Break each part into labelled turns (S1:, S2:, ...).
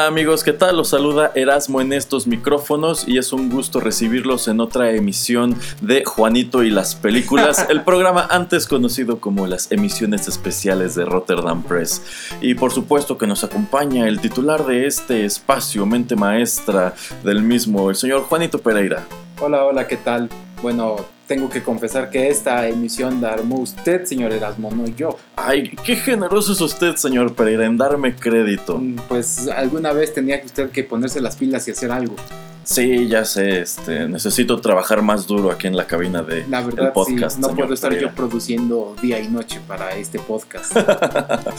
S1: Hola amigos, ¿qué tal? Los saluda Erasmo en estos micrófonos y es un gusto recibirlos en otra emisión de Juanito y las películas, el programa antes conocido como las emisiones especiales de Rotterdam Press. Y por supuesto que nos acompaña el titular de este espacio, mente maestra del mismo, el señor Juanito Pereira.
S2: Hola, hola, ¿qué tal? Bueno, tengo que confesar que esta emisión la armó usted, señor Erasmo, no yo.
S1: Ay, qué generoso es usted, señor Pereira, en darme crédito.
S2: Mm, Pues alguna vez tenía que usted que ponerse las pilas y hacer algo.
S1: Sí, ya sé, este, necesito trabajar más duro aquí en la cabina de
S2: La
S1: el
S2: verdad,
S1: podcast.
S2: sí, no puedo estar
S1: Pereira.
S2: yo produciendo día y noche para este podcast.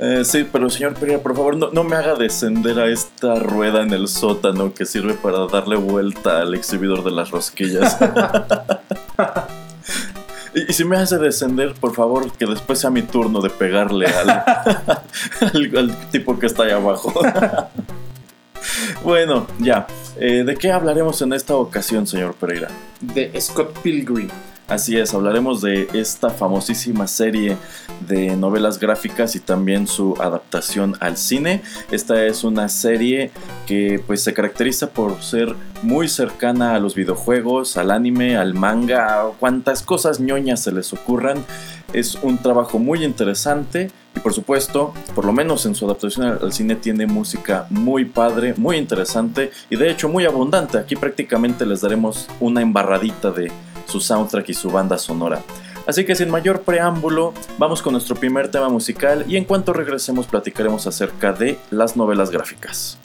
S1: Eh, sí, pero señor Pereira, por favor, no, no me haga descender a esta rueda en el sótano que sirve para darle vuelta al exhibidor de las rosquillas. y, y si me hace descender, por favor, que después sea mi turno de pegarle al, al- al tipo que está ahí abajo. bueno, ya. Eh, ¿De qué hablaremos en esta ocasión, señor Pereira?
S2: De Scott Pilgrim.
S1: Así es, hablaremos de esta famosísima serie de novelas gráficas y también su adaptación al cine. Esta es una serie que pues se caracteriza por ser muy cercana a los videojuegos, al anime, al manga, a cuantas cosas ñoñas se les ocurran. Es un trabajo muy interesante y por supuesto, por lo menos en su adaptación al al cine tiene música muy padre, muy interesante y de hecho muy abundante. Aquí prácticamente les daremos una embarradita de su soundtrack y su banda sonora. Así que sin mayor preámbulo, vamos con nuestro primer tema musical y en cuanto regresemos platicaremos acerca de las novelas gráficas.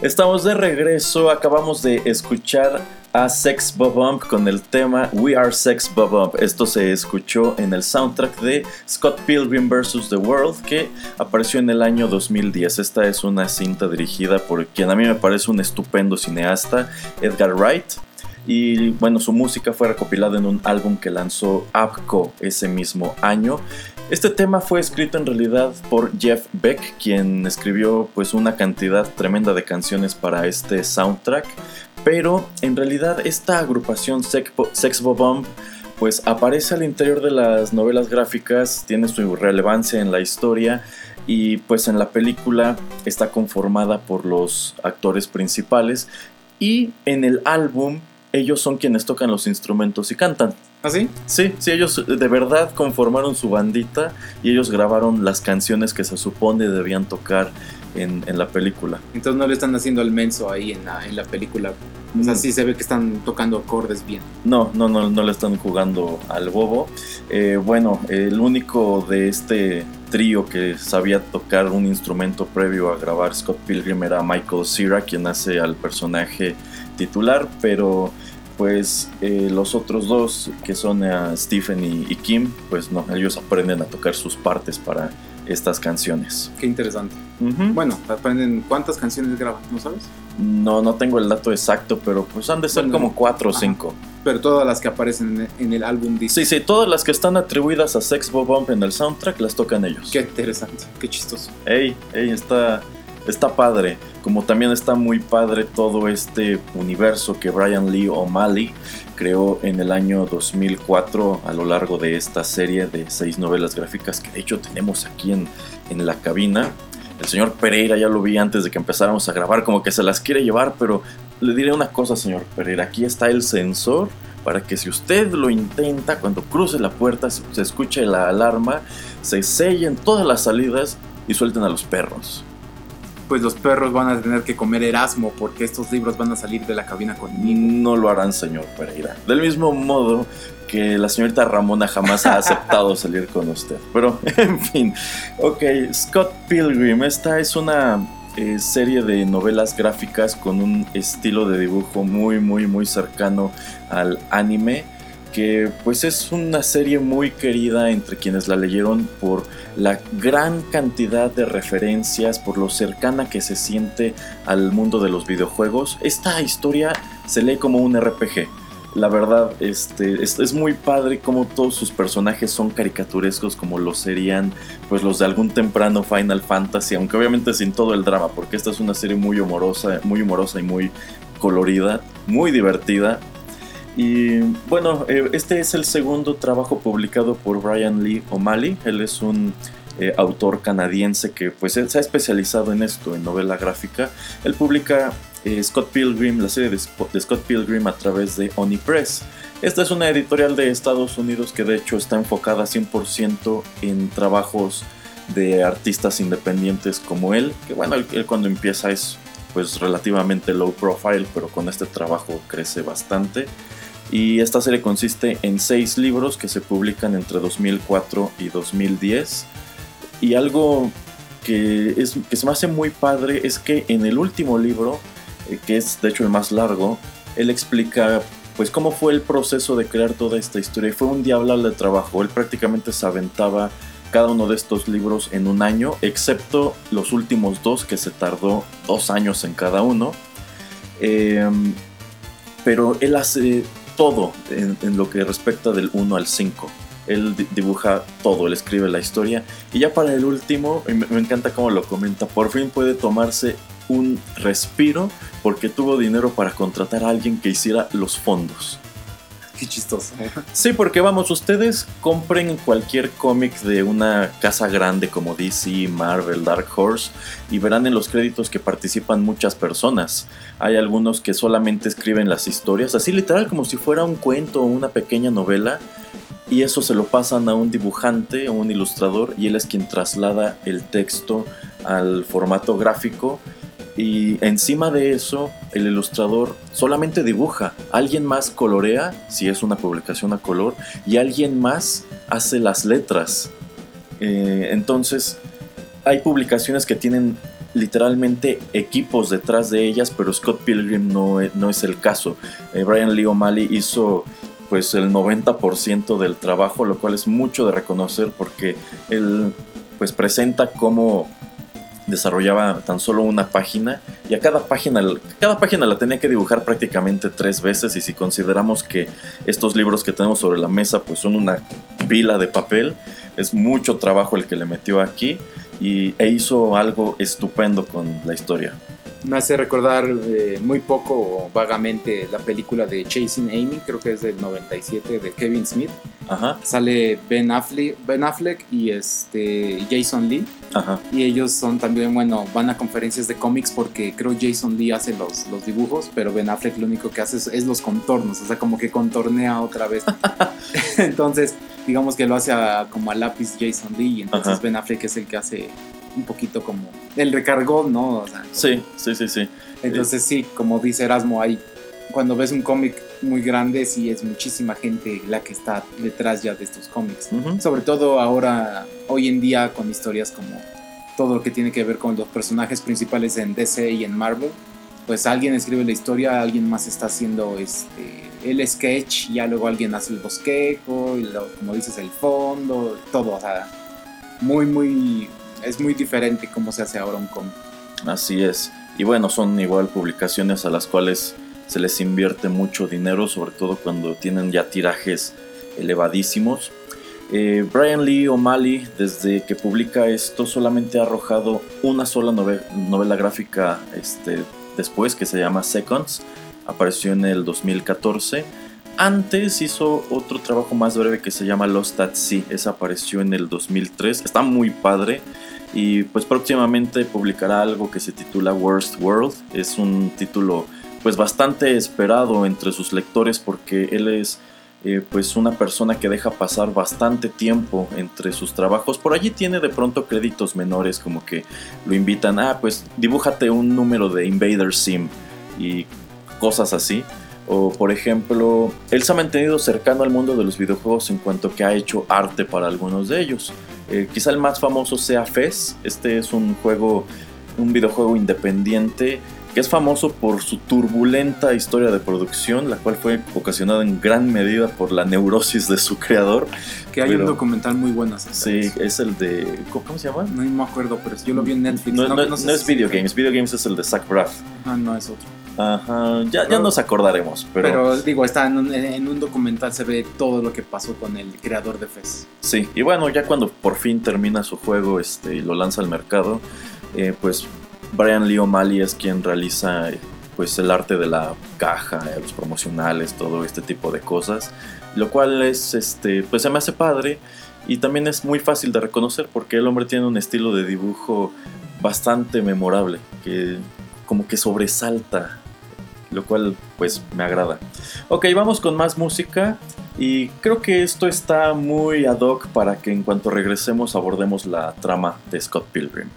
S1: Estamos de regreso, acabamos de escuchar a Sex Bobump con el tema We Are Sex Bobump. Esto se escuchó en el soundtrack de Scott Pilgrim vs. The World que apareció en el año 2010. Esta es una cinta dirigida por quien a mí me parece un estupendo cineasta, Edgar Wright. Y bueno, su música fue recopilada en un álbum que lanzó Apco ese mismo año Este tema fue escrito en realidad por Jeff Beck, quien escribió pues una cantidad tremenda de canciones para este soundtrack, pero en realidad esta agrupación Sexbo Bomb pues aparece al interior de las novelas gráficas, tiene su relevancia en la historia y pues en la película está conformada por los actores principales. Y en el álbum ellos son quienes tocan los instrumentos y cantan.
S2: ¿Ah, sí?
S1: Sí, sí, ellos de verdad conformaron su bandita y ellos grabaron las canciones que se supone debían tocar en, en la película.
S2: Entonces no le están haciendo al menso ahí en la, en la película. O sea,
S1: Mm.
S2: sí se ve que están tocando acordes bien.
S1: No, no, no, no le están jugando al bobo. Eh, bueno, el único de este trío que sabía tocar un instrumento previo a grabar Scott Pilgrim era Michael Cera, quien hace al personaje titular, pero pues eh, los otros dos, que son eh, Stephen y, y Kim, pues no, ellos aprenden a tocar sus partes para estas canciones.
S2: Qué interesante. Bueno, aprenden cuántas canciones graban, ¿no sabes?
S1: No, no tengo el dato exacto, pero pues han de ser
S2: Bueno,
S1: como cuatro o cinco.
S2: Pero todas las que aparecen en, el álbum dicen.
S1: Sí, sí, todas las que están atribuidas a Sex Bob Bump en el soundtrack las tocan ellos.
S2: Qué interesante, qué chistoso.
S1: Ey, ey, está, está padre. Como también está muy padre todo este universo que Brian Lee O'Malley creó en el año 2004 a lo largo de esta serie de seis novelas gráficas que de hecho tenemos aquí en, en la cabina. El señor Pereira ya lo vi antes de que empezáramos a grabar, como que se las quiere llevar, pero le diré una cosa, señor Pereira. Aquí está el sensor para que si usted lo intenta, cuando cruce la puerta, se, escuche la alarma, se sellen todas las salidas y suelten a los perros.
S2: Pues los perros van a tener que comer Erasmo porque estos libros van a salir de la cabina conmigo.
S1: No lo harán, señor Pereira. Del mismo modo que la señorita Ramona jamás ha aceptado salir con usted. Pero, en fin. Ok, Scott Pilgrim. Esta es una eh, serie de novelas gráficas con un estilo de dibujo muy, muy, muy cercano al anime. Que pues es una serie muy querida entre quienes la leyeron por la gran cantidad de referencias, por lo cercana que se siente al mundo de los videojuegos. Esta historia se lee como un RPG. La verdad, este, es, es muy padre como todos sus personajes son caricaturescos como lo serían pues los de algún temprano Final Fantasy, aunque obviamente sin todo el drama, porque esta es una serie muy humorosa, muy humorosa y muy colorida, muy divertida. Y bueno, eh, este es el segundo trabajo publicado por Brian Lee O'Malley. Él es un eh, autor canadiense que pues se ha especializado en esto, en novela gráfica. Él publica eh, Scott Pilgrim, la serie de, Scott Pilgrim a través de Oni Press. Esta es una editorial de Estados Unidos que de hecho está enfocada 100% en trabajos de artistas independientes como él, que bueno, él cuando empieza es pues relativamente low profile, pero con este trabajo crece bastante. Y esta serie consiste en seis libros que se publican entre 2004 y 2010. Y algo que, es, que se me hace muy padre es que en el último libro, eh, que es de hecho el más largo, él explica pues cómo fue el proceso de crear toda esta historia. Y fue un diablo de trabajo. Él prácticamente se aventaba cada uno de estos libros en un año, excepto los últimos dos que se tardó dos años en cada uno. Em, pero él hace todo en, lo que respecta del 1 al 5. Él di- dibuja todo, él escribe la historia. Y ya para el último, me encanta cómo lo comenta, por fin puede tomarse un respiro porque tuvo dinero para contratar a alguien que hiciera los fondos.
S2: Qué chistoso.
S1: Sí, porque vamos, ustedes compren cualquier cómic de una casa grande como DC, Marvel, Dark Horse y verán en los créditos que participan muchas personas. Hay algunos que solamente escriben las historias, así literal como si fuera un cuento o una pequeña novela. Y eso se lo pasan a un dibujante o un ilustrador y él es quien traslada el texto al formato gráfico y encima de eso, el ilustrador solamente dibuja. Alguien más colorea, si es una publicación a color, y alguien más hace las letras. Eh, entonces, hay publicaciones que tienen literalmente equipos detrás de ellas, pero Scott Pilgrim no, e- no es el caso. Eh, Brian Lee O'Malley hizo pues el 90% del trabajo, lo cual es mucho de reconocer porque él pues presenta cómo desarrollaba tan solo una página y a cada página cada página la tenía que dibujar prácticamente tres veces y si consideramos que estos libros que tenemos sobre la mesa pues son una pila de papel es mucho trabajo el que le metió aquí y, e hizo algo estupendo con la historia.
S2: Me hace recordar eh, muy poco o vagamente la película de Chasing Amy, creo que es del 97, de Kevin Smith.
S1: Ajá,
S2: Sale Ben Affleck, ben Affleck y este Jason Lee.
S1: ajá.
S2: Y ellos son también, bueno, van a conferencias de cómics porque creo Jason Lee hace los, los dibujos, pero Ben Affleck lo único que hace es, es los contornos, o sea, como que contornea otra vez. entonces, digamos que lo hace a- como a lápiz Jason Lee, y entonces
S1: Ajá.
S2: Ben Affleck es el que hace un poquito como el recargón, ¿no? O sea,
S1: Sí, sí, sí, sí.
S2: entonces sí, como dice Erasmo, hay, cuando ves un cómic muy grande, sí es muchísima gente la que está detrás ya de estos cómics.
S1: Ujú.
S2: Sobre todo ahora, hoy en día, con historias como todo lo que tiene que ver con los personajes principales en DC y en Marvel, pues alguien escribe la historia, alguien más está haciendo este el sketch, ya luego alguien hace el bosquejo, y lo- como dices, el fondo, todo, o sea, muy, muy, es muy diferente cómo se hace ahora un cómic.
S1: Así es. Y bueno, son igual publicaciones a las cuales se les invierte mucho dinero, sobre todo cuando tienen ya tirajes elevadísimos. Eh, Brian Lee O'Malley, desde que publica esto, solamente ha arrojado una sola nove- novela gráfica este, después, que se llama Seconds. Apareció en el 2014. Antes hizo otro trabajo más breve que se llama Lost at Sea. Esa apareció en el 2003. Está muy padre. Y pues próximamente publicará algo que se titula Worst World. Es un título pues bastante esperado entre sus lectores porque él es eh, pues una persona que deja pasar bastante tiempo entre sus trabajos. Por allí tiene de pronto créditos menores como que lo invitan, ah pues dibújate un número de Invader Sim y cosas así. O por ejemplo, él se ha mantenido cercano al mundo de los videojuegos en cuanto que ha hecho arte para algunos de ellos. Eh, quizá el más famoso sea Fez. Este es un juego, un videojuego independiente que es famoso por su turbulenta historia de producción, la cual fue ocasionada en gran medida por la neurosis de su creador.
S2: Que hay
S1: Pero-
S2: un documental muy bueno
S1: Sí,
S2: eso.
S1: es el de. ¿Cómo se llama?
S2: No me acuerdo, pero yo lo vi en Netflix.
S1: No, no-
S2: sé
S1: no es
S2: si-
S1: Video Games, Video Games es el de Zach Braff.
S2: Ah, no es otro.
S1: Ajá, ya, ya nos acordaremos, pero,
S2: Pero, digo, está en un, en un documental, se ve todo lo que pasó con el creador de Fez.
S1: sí. Y bueno, ya cuando por fin termina su juego este, y lo lanza al mercado, eh, pues Brian Lee O'Malley es quien realiza pues el arte de la caja, los promocionales, todo este tipo de cosas, lo cual es, este, pues se me hace padre y también es muy fácil de reconocer porque el hombre tiene un estilo de dibujo bastante memorable, que como que sobresalta, lo cual pues me agrada. Ok, vamos con más música y creo que esto está muy ad hoc para que en cuanto regresemos abordemos la trama de Scott Pilgrim.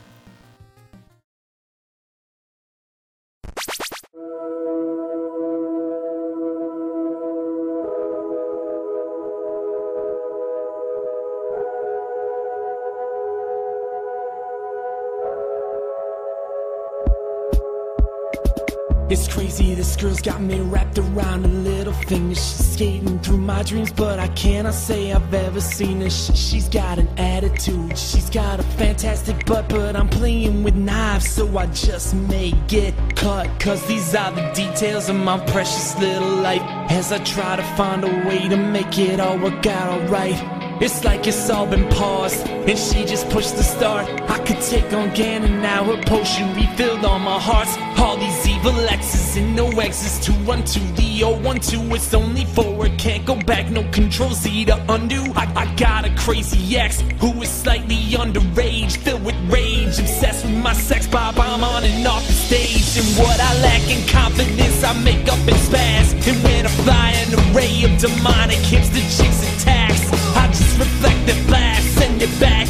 S3: It's crazy, this girl's got me wrapped around her little finger. She's skating through my dreams, but I cannot say I've ever seen her. Sh- She's got an attitude, she's got a fantastic butt, but I'm playing with knives, so I just may get cut. Cause these are the details of my precious little life. As I try to find a way to make it all work out alright. It's like it's all been paused, and she just pushed the start. I could take on Ganon now, her potion refilled all my hearts. All these evil X's and no X's to run to. The 012, it's only forward, can't go back, no control Z to undo. I, I got a crazy ex who is slightly underage, filled with rage, obsessed with my sex bob. I'm on and off the stage, and what I lack in confidence, I make up in spaz. And when I fly an array of demonic hips, the chicks attacks. I just reflect the blast, send it back,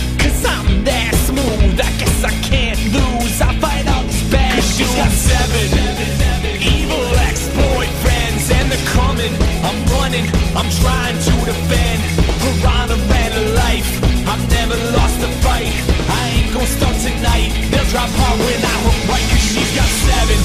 S3: trying to defend her honor and her life. I've never lost a fight, I ain't gonna start tonight. They'll drop hard when I hook right, cause she's got seven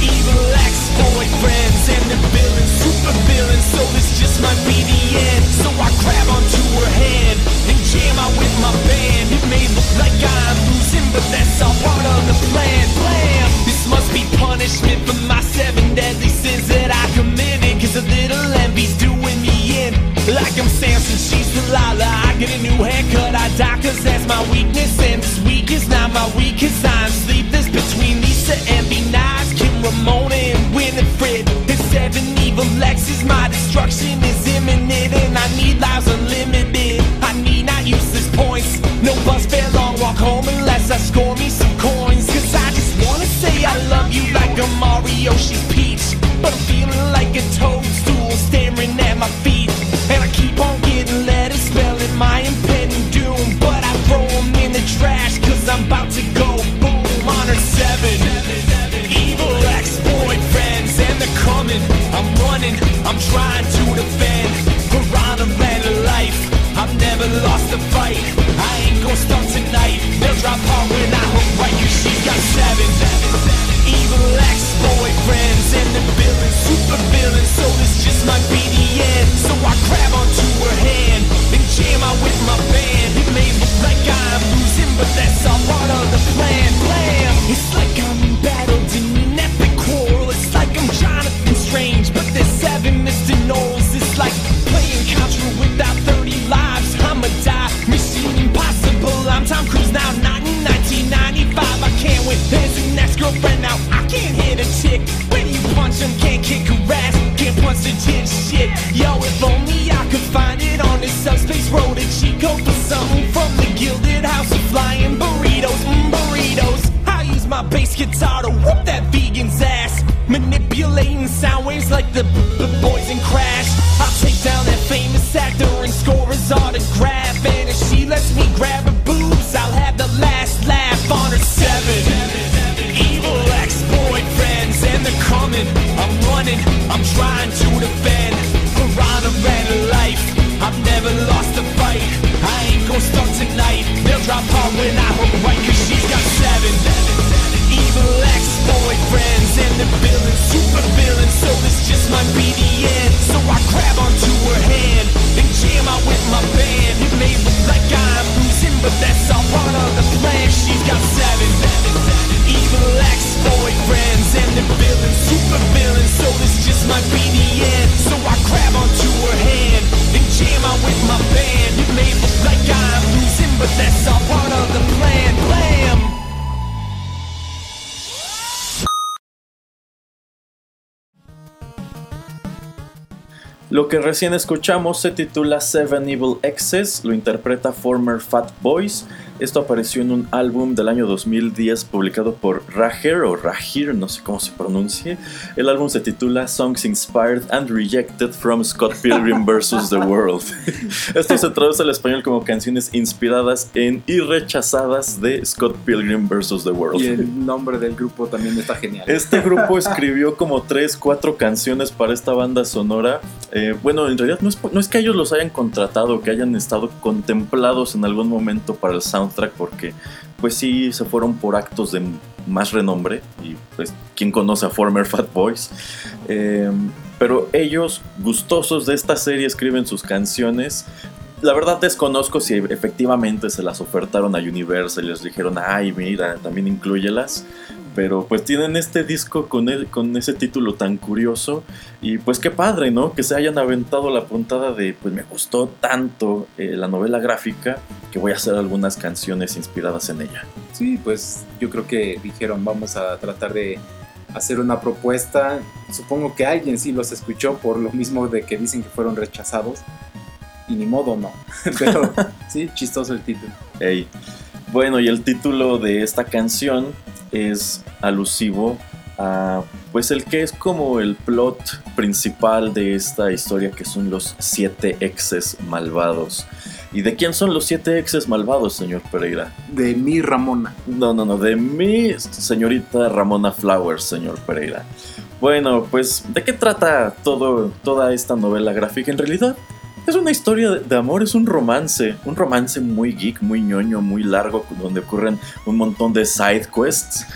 S3: evil ex-boyfriends, and they're villains, super villains, so this just might be the end. So I grab onto her hand and jam out with my band. It may look like I'm losing, but that's all part of the plan. Blam! Must be punishment for my seven deadly sins that I committed. Cause a little envy's doing me in. Like I'm Samson, she's Delilah. I get a new haircut, I die cause that's my weakness. And this week is not my cause I'm sleepless between Lisa and B. Nice, Kim Ramona and Winifred. The seven evil Lexes, my destruction is imminent. And I need lives unlimited. I need not useless points. No bus fare, long walk home unless I score me some coins. I love you like a Mario, she's Peach. But I'm feeling like a toadstool staring at my feet. And I keep on getting letters
S1: recién escuchamos se titula Seven Evil Exes, lo interpreta former Fat Boys. Esto apareció en un álbum del año 2010 publicado por Raher o Rahir, no sé cómo se pronuncie. El álbum se titula Songs Inspired and Rejected from Scott Pilgrim vs. The World. Esto se traduce al español como canciones inspiradas en y rechazadas de Scott Pilgrim vs. The World.
S2: Y el nombre del grupo también está genial.
S1: Este grupo escribió como 3, 4 canciones para esta banda sonora. Eh, bueno, en realidad no es, no es que ellos los hayan contratado, que hayan estado contemplados en algún momento para el porque pues sí se fueron por actos de más renombre. Y pues, ¿quién conoce a Former Fat Boys? Eh, pero ellos, gustosos de esta serie, escriben sus canciones. La verdad desconozco si efectivamente se las ofertaron a Universal y les dijeron, ay, mira, también incluyelas. Pero pues tienen este disco con, el, con ese título tan curioso. Y pues qué padre, ¿no? Que se hayan aventado la puntada de, pues me gustó tanto eh, la novela gráfica que voy a hacer algunas canciones inspiradas en ella.
S2: Sí, pues yo creo que dijeron, vamos a tratar de hacer una propuesta. Supongo que alguien sí los escuchó por lo mismo de que dicen que fueron rechazados. Y ni modo, no. Pero sí, chistoso el título.
S1: Ey. Bueno, y el título de esta canción es alusivo a pues el que es como el plot principal de esta historia que son los siete exes malvados. ¿Y de quién son los siete exes malvados, señor Pereira?
S2: De mi Ramona.
S1: No, no, no, de mi señorita Ramona Flowers, señor Pereira. Bueno, pues, ¿de qué trata todo, toda esta novela gráfica? En realidad, es una historia de, amor, es un romance, un romance muy geek, muy ñoño, muy largo, donde ocurren un montón de side quests,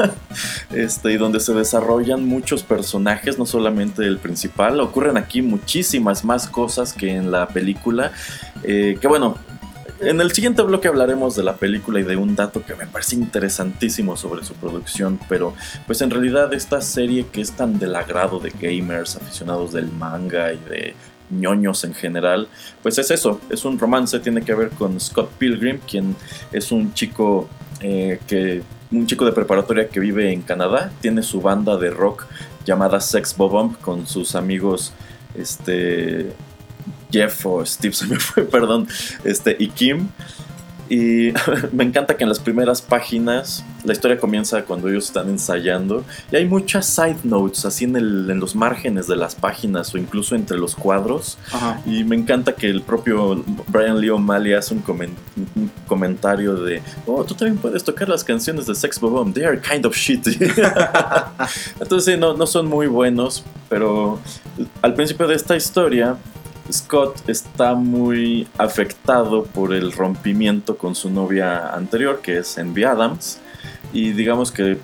S1: este, y donde se desarrollan muchos personajes, no solamente el principal, ocurren aquí muchísimas más cosas que en la película, eh, que bueno, en el siguiente bloque hablaremos de la película y de un dato que me parece interesantísimo sobre su producción, pero pues en realidad esta serie que es tan del agrado de gamers, aficionados del manga y de ñoños en general, pues es eso, es un romance, tiene que ver con Scott Pilgrim, quien es un chico eh, que un chico de preparatoria que vive en Canadá, tiene su banda de rock llamada Sex Bobomb con sus amigos este Jeff o Steve se me fue, perdón, este y Kim. Y me encanta que en las primeras páginas la historia comienza cuando ellos están ensayando y hay muchas side notes así en, el- en los márgenes de las páginas o incluso entre los cuadros.
S2: Ajá.
S1: Y me encanta que el propio Brian Lee O'Malley hace un, comen- un comentario de, oh, tú también puedes tocar las canciones de Sex Bomb, they are kind of shitty. Entonces sí, no, no son muy buenos, pero al principio de esta historia, Scott está muy afectado por el rompimiento con su novia anterior, que es Envy Adams, y digamos que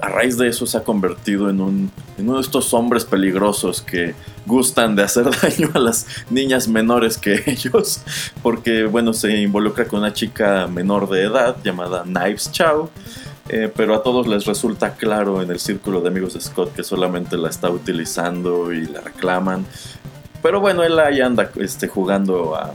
S1: a raíz de eso se ha convertido en, un, en uno de estos hombres peligrosos que gustan de hacer daño a las niñas menores que ellos, porque bueno, se involucra con una chica menor de edad llamada Knives Chow, eh, pero a todos les resulta claro en el círculo de amigos de Scott que solamente la está utilizando y la reclaman. Pero bueno, él ahí anda este, jugando a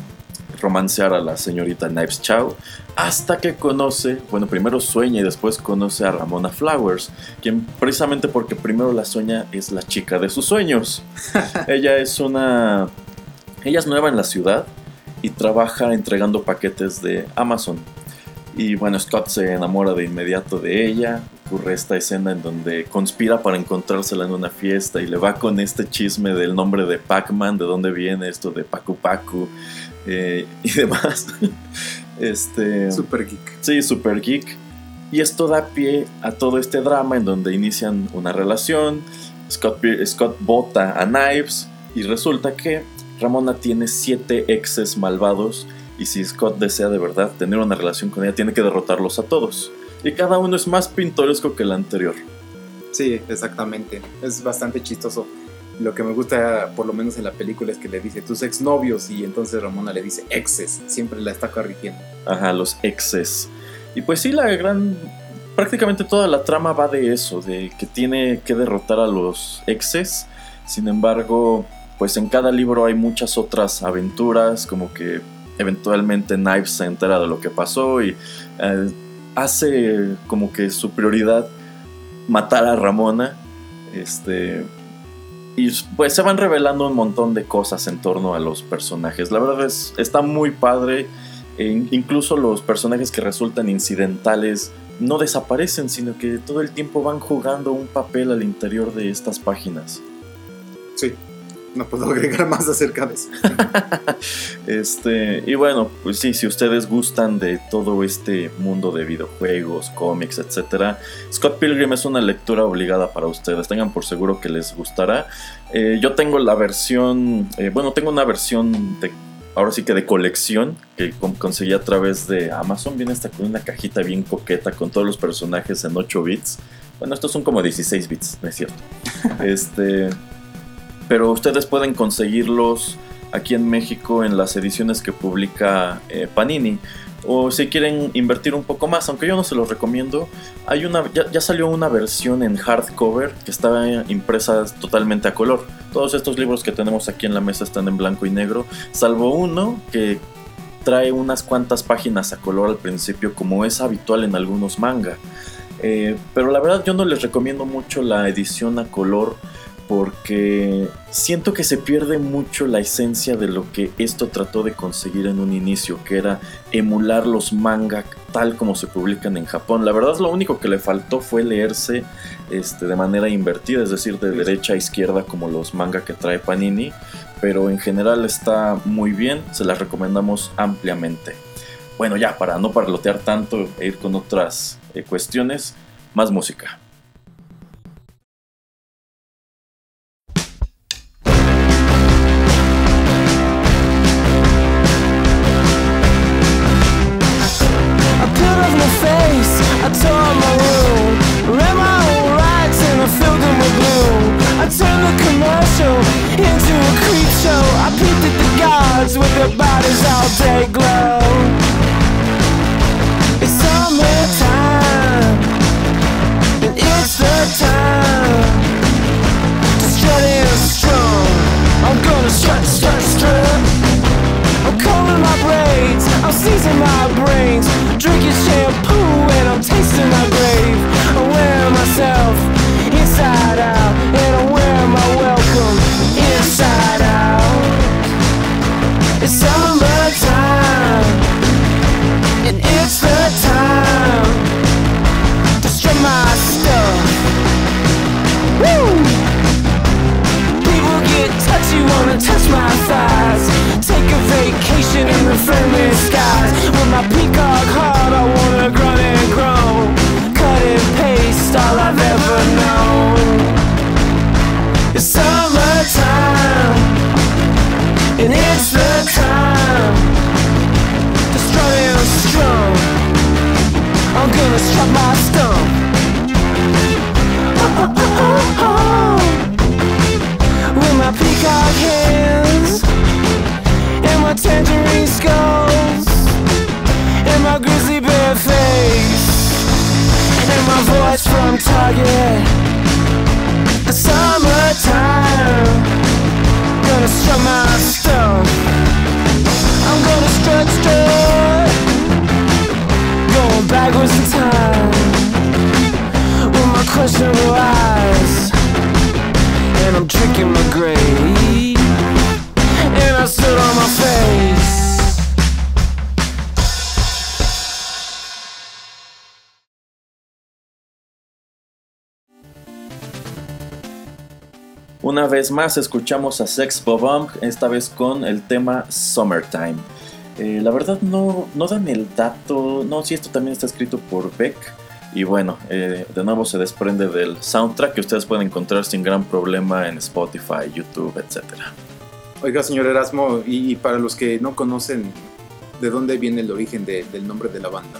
S1: romancear a la señorita Knives Chow hasta que conoce, bueno, primero sueña y después conoce a Ramona Flowers, quien precisamente porque primero la sueña es la chica de sus sueños. ella es una... Ella es nueva en la ciudad y trabaja entregando paquetes de Amazon. Y bueno, Scott se enamora de inmediato de ella. Ocurre esta escena en donde conspira para encontrársela en una fiesta y le va con este chisme del nombre de Pac-Man, de dónde viene esto de Pacu Pacu eh, y demás. este,
S2: Super geek.
S1: Sí, super geek. Y esto da pie a todo este drama en donde inician una relación. Scott, Scott vota a Knives y resulta que Ramona tiene siete exes malvados y si Scott desea de verdad tener una relación con ella tiene que derrotarlos a todos. Y cada uno es más pintoresco que el anterior.
S2: Sí, exactamente. Es bastante chistoso. Lo que me gusta, por lo menos en la película, es que le dice tus exnovios y entonces Ramona le dice exes. Siempre la está corrigiendo.
S1: Ajá, los exes. Y pues sí, la gran... Prácticamente toda la trama va de eso, de que tiene que derrotar a los exes. Sin embargo, pues en cada libro hay muchas otras aventuras, como que eventualmente Knives se entera de lo que pasó y eh, hace como que su prioridad matar a Ramona. Este... Y pues se van revelando un montón de cosas en torno a los personajes. La verdad es, está muy padre. E in- incluso los personajes que resultan incidentales no desaparecen, sino que todo el tiempo van jugando un papel al interior de estas páginas.
S2: Sí, no puedo agregar más acerca de eso.
S1: Este, y bueno, pues sí, si ustedes gustan de todo este mundo de videojuegos, cómics, etc., Scott Pilgrim es una lectura obligada para ustedes. Tengan por seguro que les gustará. Eh, yo tengo la versión, eh, bueno, tengo una versión de, ahora sí que de colección que con- conseguí a través de Amazon. Viene hasta con una cajita bien coqueta con todos los personajes en 8 bits. Bueno, estos son como 16 bits, no es cierto. este, pero ustedes pueden conseguirlos aquí en México en las ediciones que publica eh, Panini. O si quieren invertir un poco más, aunque yo no se los recomiendo, hay una, ya, salió una versión en hardcover que está impresa totalmente a color. Todos estos libros que tenemos aquí en la mesa están en blanco y negro, salvo uno que trae unas cuantas páginas a color al principio, como es habitual en algunos manga. Eh, pero la verdad yo no les recomiendo mucho la edición a color porque siento que se pierde mucho la esencia de lo que esto trató de conseguir en un inicio, que era emular los manga tal como se publican en Japón. La verdad lo único que le faltó fue leerse este, de manera invertida, es decir, de derecha a izquierda como los manga que trae Panini, pero en general está muy bien, se las recomendamos ampliamente. Bueno, ya para no parlotear tanto e ir con otras eh, cuestiones, más música. Una vez más escuchamos a Sex Bomb, esta vez con el tema Summertime. Eh, la verdad no, no dan el dato, no, si esto también está escrito por Beck. Y bueno, eh, de nuevo se desprende del soundtrack que ustedes pueden encontrar sin gran problema en Spotify, YouTube, etc.
S2: Oiga, señor Erasmo, y, y para los que no conocen, ¿de dónde viene el origen de- del nombre de la banda?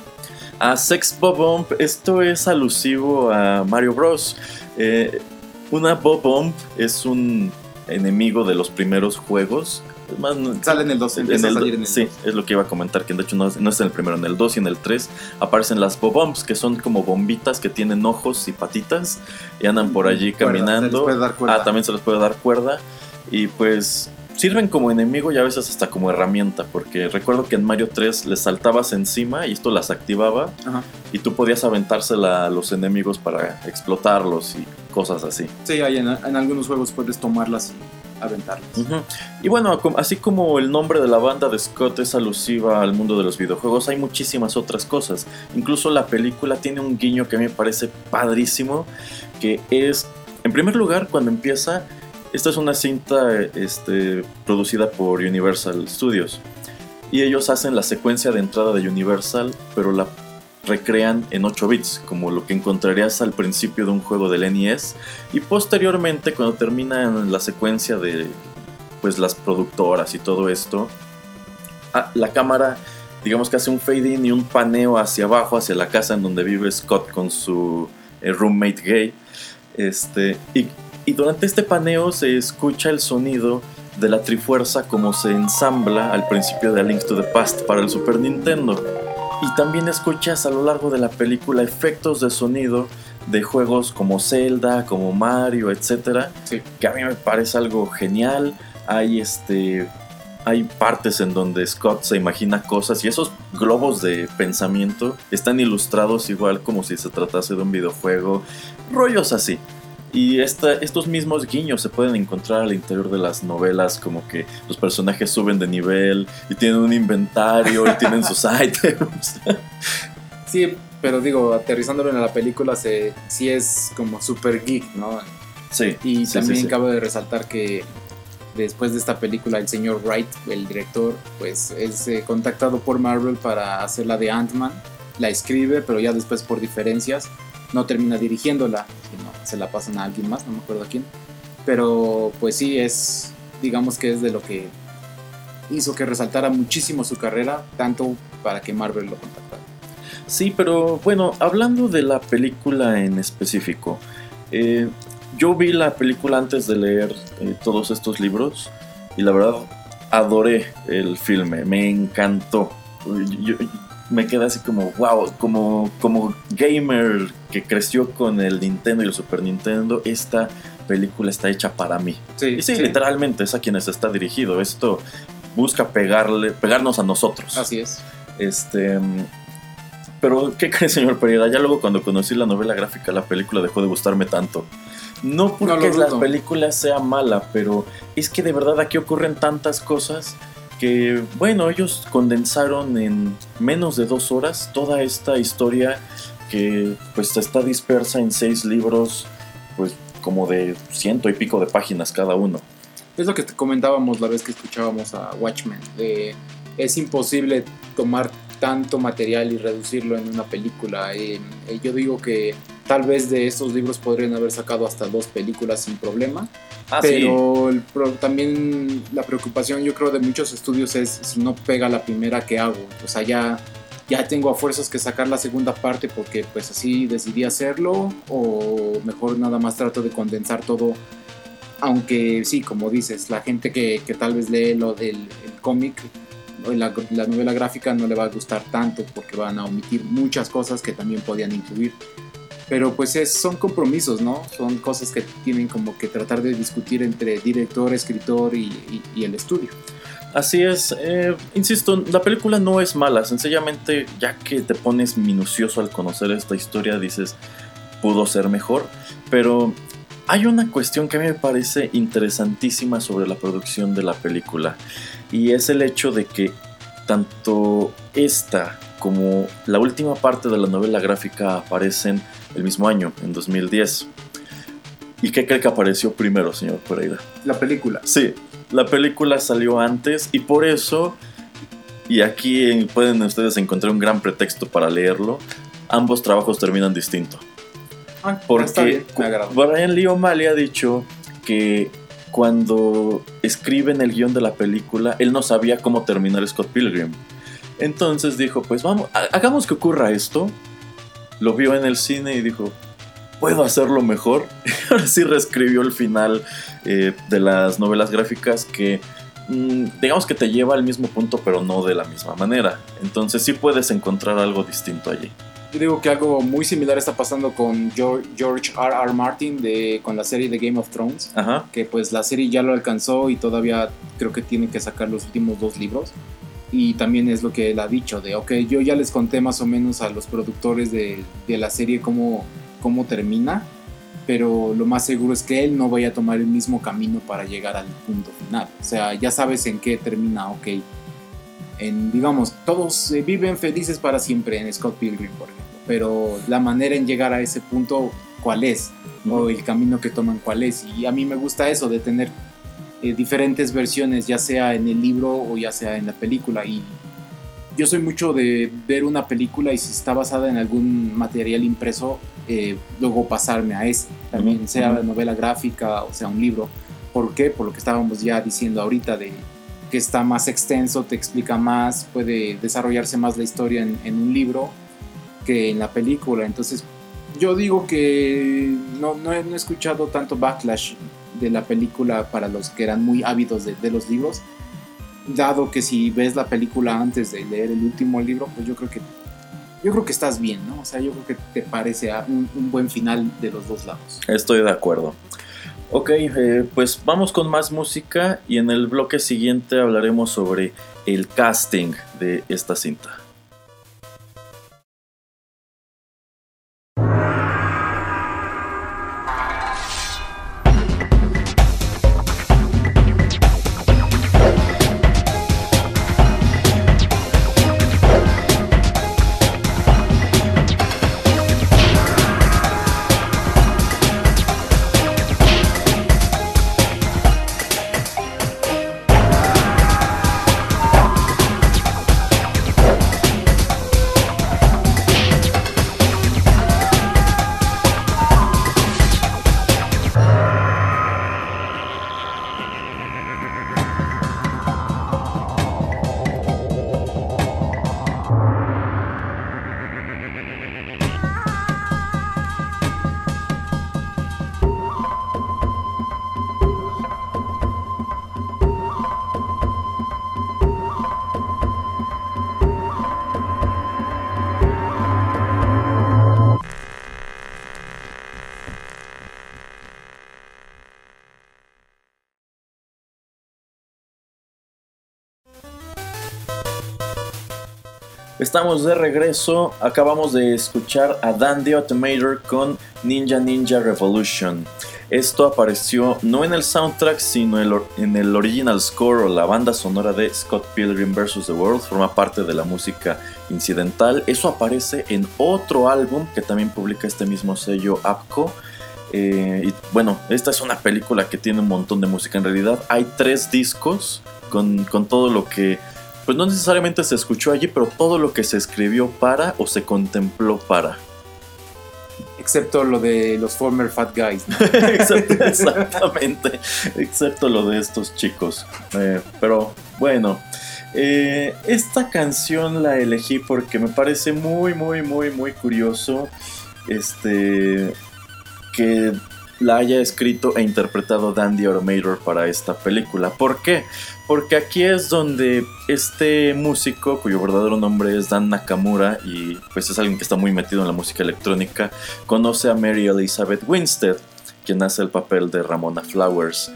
S1: A Sex Bomb, esto es alusivo a Mario Bros. Eh, una Bomb es un enemigo de los primeros juegos. Más,
S2: Sale en el 2, empieza
S1: en el
S2: salir en el
S1: sí,
S2: 2.
S1: es lo que iba a comentar, que de hecho no, no es en el primero, en el 2 y en el 3 aparecen las bombs, que son como bombitas que tienen ojos y patitas y andan por allí
S2: Cuerda, se les
S1: caminando.
S2: puede dar cuerda.
S1: Ah, también se les puede dar cuerda y pues sirven como enemigo y a veces hasta como herramienta, porque recuerdo que en Mario 3 les saltabas encima y esto las activaba
S2: Ajá.
S1: y tú podías aventársela a los enemigos para explotarlos y cosas así.
S2: Sí, hay en, en algunos juegos puedes tomarlas y aventarlas.
S1: Y bueno, así como el nombre de la banda de Scott es alusiva al mundo de los videojuegos, hay muchísimas otras cosas. Incluso la película tiene un guiño que a mí me parece padrísimo, que es, en primer lugar, cuando empieza, esta es una cinta este, producida por Universal Studios. Y ellos hacen la secuencia de entrada de Universal, pero la recrean en 8 bits, como lo que encontrarías al principio de un juego del NES. Y posteriormente, cuando termina la secuencia de pues las productoras y todo esto, ah, la cámara digamos que hace un fade in y un paneo hacia abajo, hacia la casa en donde vive Scott con su eh, roommate gay. Este, y, y durante este paneo se escucha el sonido de la Trifuerza como se ensambla al principio de A Link to the Past para el Super Nintendo. Y también escuchas a lo largo de la película efectos de sonido de juegos como Zelda, como Mario, etcétera,
S2: Sí.
S1: que a mí me parece algo genial. Hay este hay partes en donde Scott se imagina cosas y esos globos de pensamiento están ilustrados igual como si se tratase de un videojuego, rollos así. Y esta- estos mismos guiños se pueden encontrar al interior de las novelas, como que los personajes suben de nivel y tienen un inventario y tienen sus items.
S2: Sí, pero digo, aterrizándolo en la película, se, sí es como super geek, ¿no?
S1: Sí.
S2: Y
S1: sí,
S2: también
S1: sí, sí.
S2: cabe de resaltar que después de esta película, el señor Wright, el director, pues es eh, contactado por Marvel para hacer la de Ant-Man. La escribe, pero ya después por diferencias no termina dirigiéndola, sino se la pasan a alguien más, no me acuerdo a quién. Pero pues sí, es, digamos que es de lo que hizo que resaltara muchísimo su carrera, tanto para que Marvel lo contactara.
S1: Sí, pero bueno, hablando de la película en específico, eh, yo vi la película antes de leer eh, todos estos libros y la verdad adoré el filme, me encantó. Me quedé así como, wow, como, como gamer que creció con el Nintendo y el Super Nintendo, esta película está hecha para mí.
S2: Sí,
S1: Y sí, literalmente es a quienes está dirigido. Esto busca pegarle, pegarnos a nosotros.
S2: Así es.
S1: Este. Pero, ¿qué cree, señor Pereira? Ya luego, cuando conocí la novela gráfica, la película dejó de gustarme tanto. No porque la película sea mala, pero es que de verdad aquí ocurren tantas cosas que, bueno, ellos condensaron en menos de dos horas toda esta historia que, pues, está dispersa en seis libros, pues, como de ciento y pico de páginas cada uno.
S2: Es lo que te comentábamos la vez que escuchábamos a Watchmen. es imposible tomar tanto material y reducirlo en una película. Eh, eh, yo digo que tal vez de estos libros podrían haber sacado hasta dos películas sin problema.
S1: Ah, sí.
S2: pero el pro- también la preocupación yo creo de muchos estudios es si no pega la primera que hago. O sea, ya, ya tengo a fuerzas que sacar la segunda parte porque pues así decidí hacerlo o mejor nada más trato de condensar todo. Aunque sí, como dices, la gente que, que tal vez lee lo del el cómic o la, la novela gráfica no le va a gustar tanto porque van a omitir muchas cosas que también podían incluir. Pero pues es, son compromisos, ¿no? Son cosas que tienen como que tratar de discutir entre director, escritor y, el estudio.
S1: Así es, eh, insisto, la película no es mala, sencillamente ya que te pones minucioso al conocer esta historia dices, pudo ser mejor, pero hay una cuestión que a mí me parece interesantísima sobre la producción de la película y es el hecho de que tanto esta como la última parte de la novela gráfica aparecen el mismo año, en 2010. ¿Y qué cree que apareció primero, señor Pereira?
S2: La película.
S1: Sí, la película salió antes y por eso, y aquí pueden ustedes encontrar un gran pretexto para leerlo, ambos trabajos terminan distinto.
S2: Ah,
S1: Porque
S2: bien.
S1: Brian Lee O'Malley ha dicho que cuando escriben el guion de la película, él no sabía cómo terminar Scott Pilgrim. Entonces dijo, pues vamos, ha- hagamos que ocurra esto. Lo vio en el cine y dijo, puedo hacerlo mejor. Y ahora sí reescribió el final eh, de las novelas gráficas que mm, digamos que te lleva al mismo punto pero no de la misma manera. Entonces sí puedes encontrar algo distinto allí.
S2: Yo digo que algo muy similar está pasando con George, George R. R. Martin de, con la serie de Game of Thrones.
S1: Ajá.
S2: que pues la serie ya lo alcanzó y todavía creo que tiene que sacar los últimos dos libros. Y también es lo que él ha dicho, de, ok, yo ya les conté más o menos a los productores de, de la serie cómo, cómo termina, pero lo más seguro es que él no vaya a tomar el mismo camino para llegar al punto final. O sea, ya sabes en qué termina, ok. En, digamos, todos eh, viven felices para siempre en Scott Pilgrim, por ejemplo, pero la manera en llegar a ese punto, ¿cuál es? o el camino que toman cuál es. Y a mí me gusta eso, de tener eh, diferentes versiones, ya sea en el libro o ya sea en la película. Y yo soy mucho de ver una película y si está basada en algún material impreso, eh, luego pasarme a ese, también
S1: Ujú,
S2: sea
S1: ujú.
S2: novela gráfica o sea un libro. ¿Por qué? Por lo que estábamos ya diciendo ahorita de que está más extenso, te explica más, puede desarrollarse más la historia en, en un libro que en la película. Entonces, yo digo que no, no, he, no he escuchado tanto backlash de la película para los que eran muy ávidos de, los libros. Dado que si ves la película antes de leer el último libro, pues yo creo que yo creo que estás bien, ¿no? O sea, yo creo que te parece un buen final de los dos lados.
S1: Estoy de acuerdo. Ok, eh, pues vamos con más música y en el bloque siguiente hablaremos sobre el casting de esta cinta. Estamos de regreso, acabamos de escuchar a Dan the Automator con Ninja Ninja Revolution. Esto apareció no en el soundtrack, sino en el original score o la banda sonora de Scott Pilgrim vs. The World, forma parte de la música incidental. Eso aparece en otro álbum que también publica este mismo sello APCO. Eh, y bueno, esta es una película que tiene un montón de música. En realidad hay tres discos con, con todo lo que, pues no necesariamente se escuchó allí, pero todo lo que se escribió para o se contempló para.
S2: Excepto lo de los former fat guys.
S1: Exactamente, excepto lo de estos chicos. Eh, pero bueno, eh, esta canción la elegí porque me parece muy, muy, muy, muy curioso este, que la haya escrito e interpretado Dandy Automator para esta película. ¿Por qué? Porque aquí es donde este músico, cuyo verdadero nombre es Dan Nakamura y pues es alguien que está muy metido en la música electrónica, conoce a Mary Elizabeth Winstead, quien hace el papel de Ramona Flowers.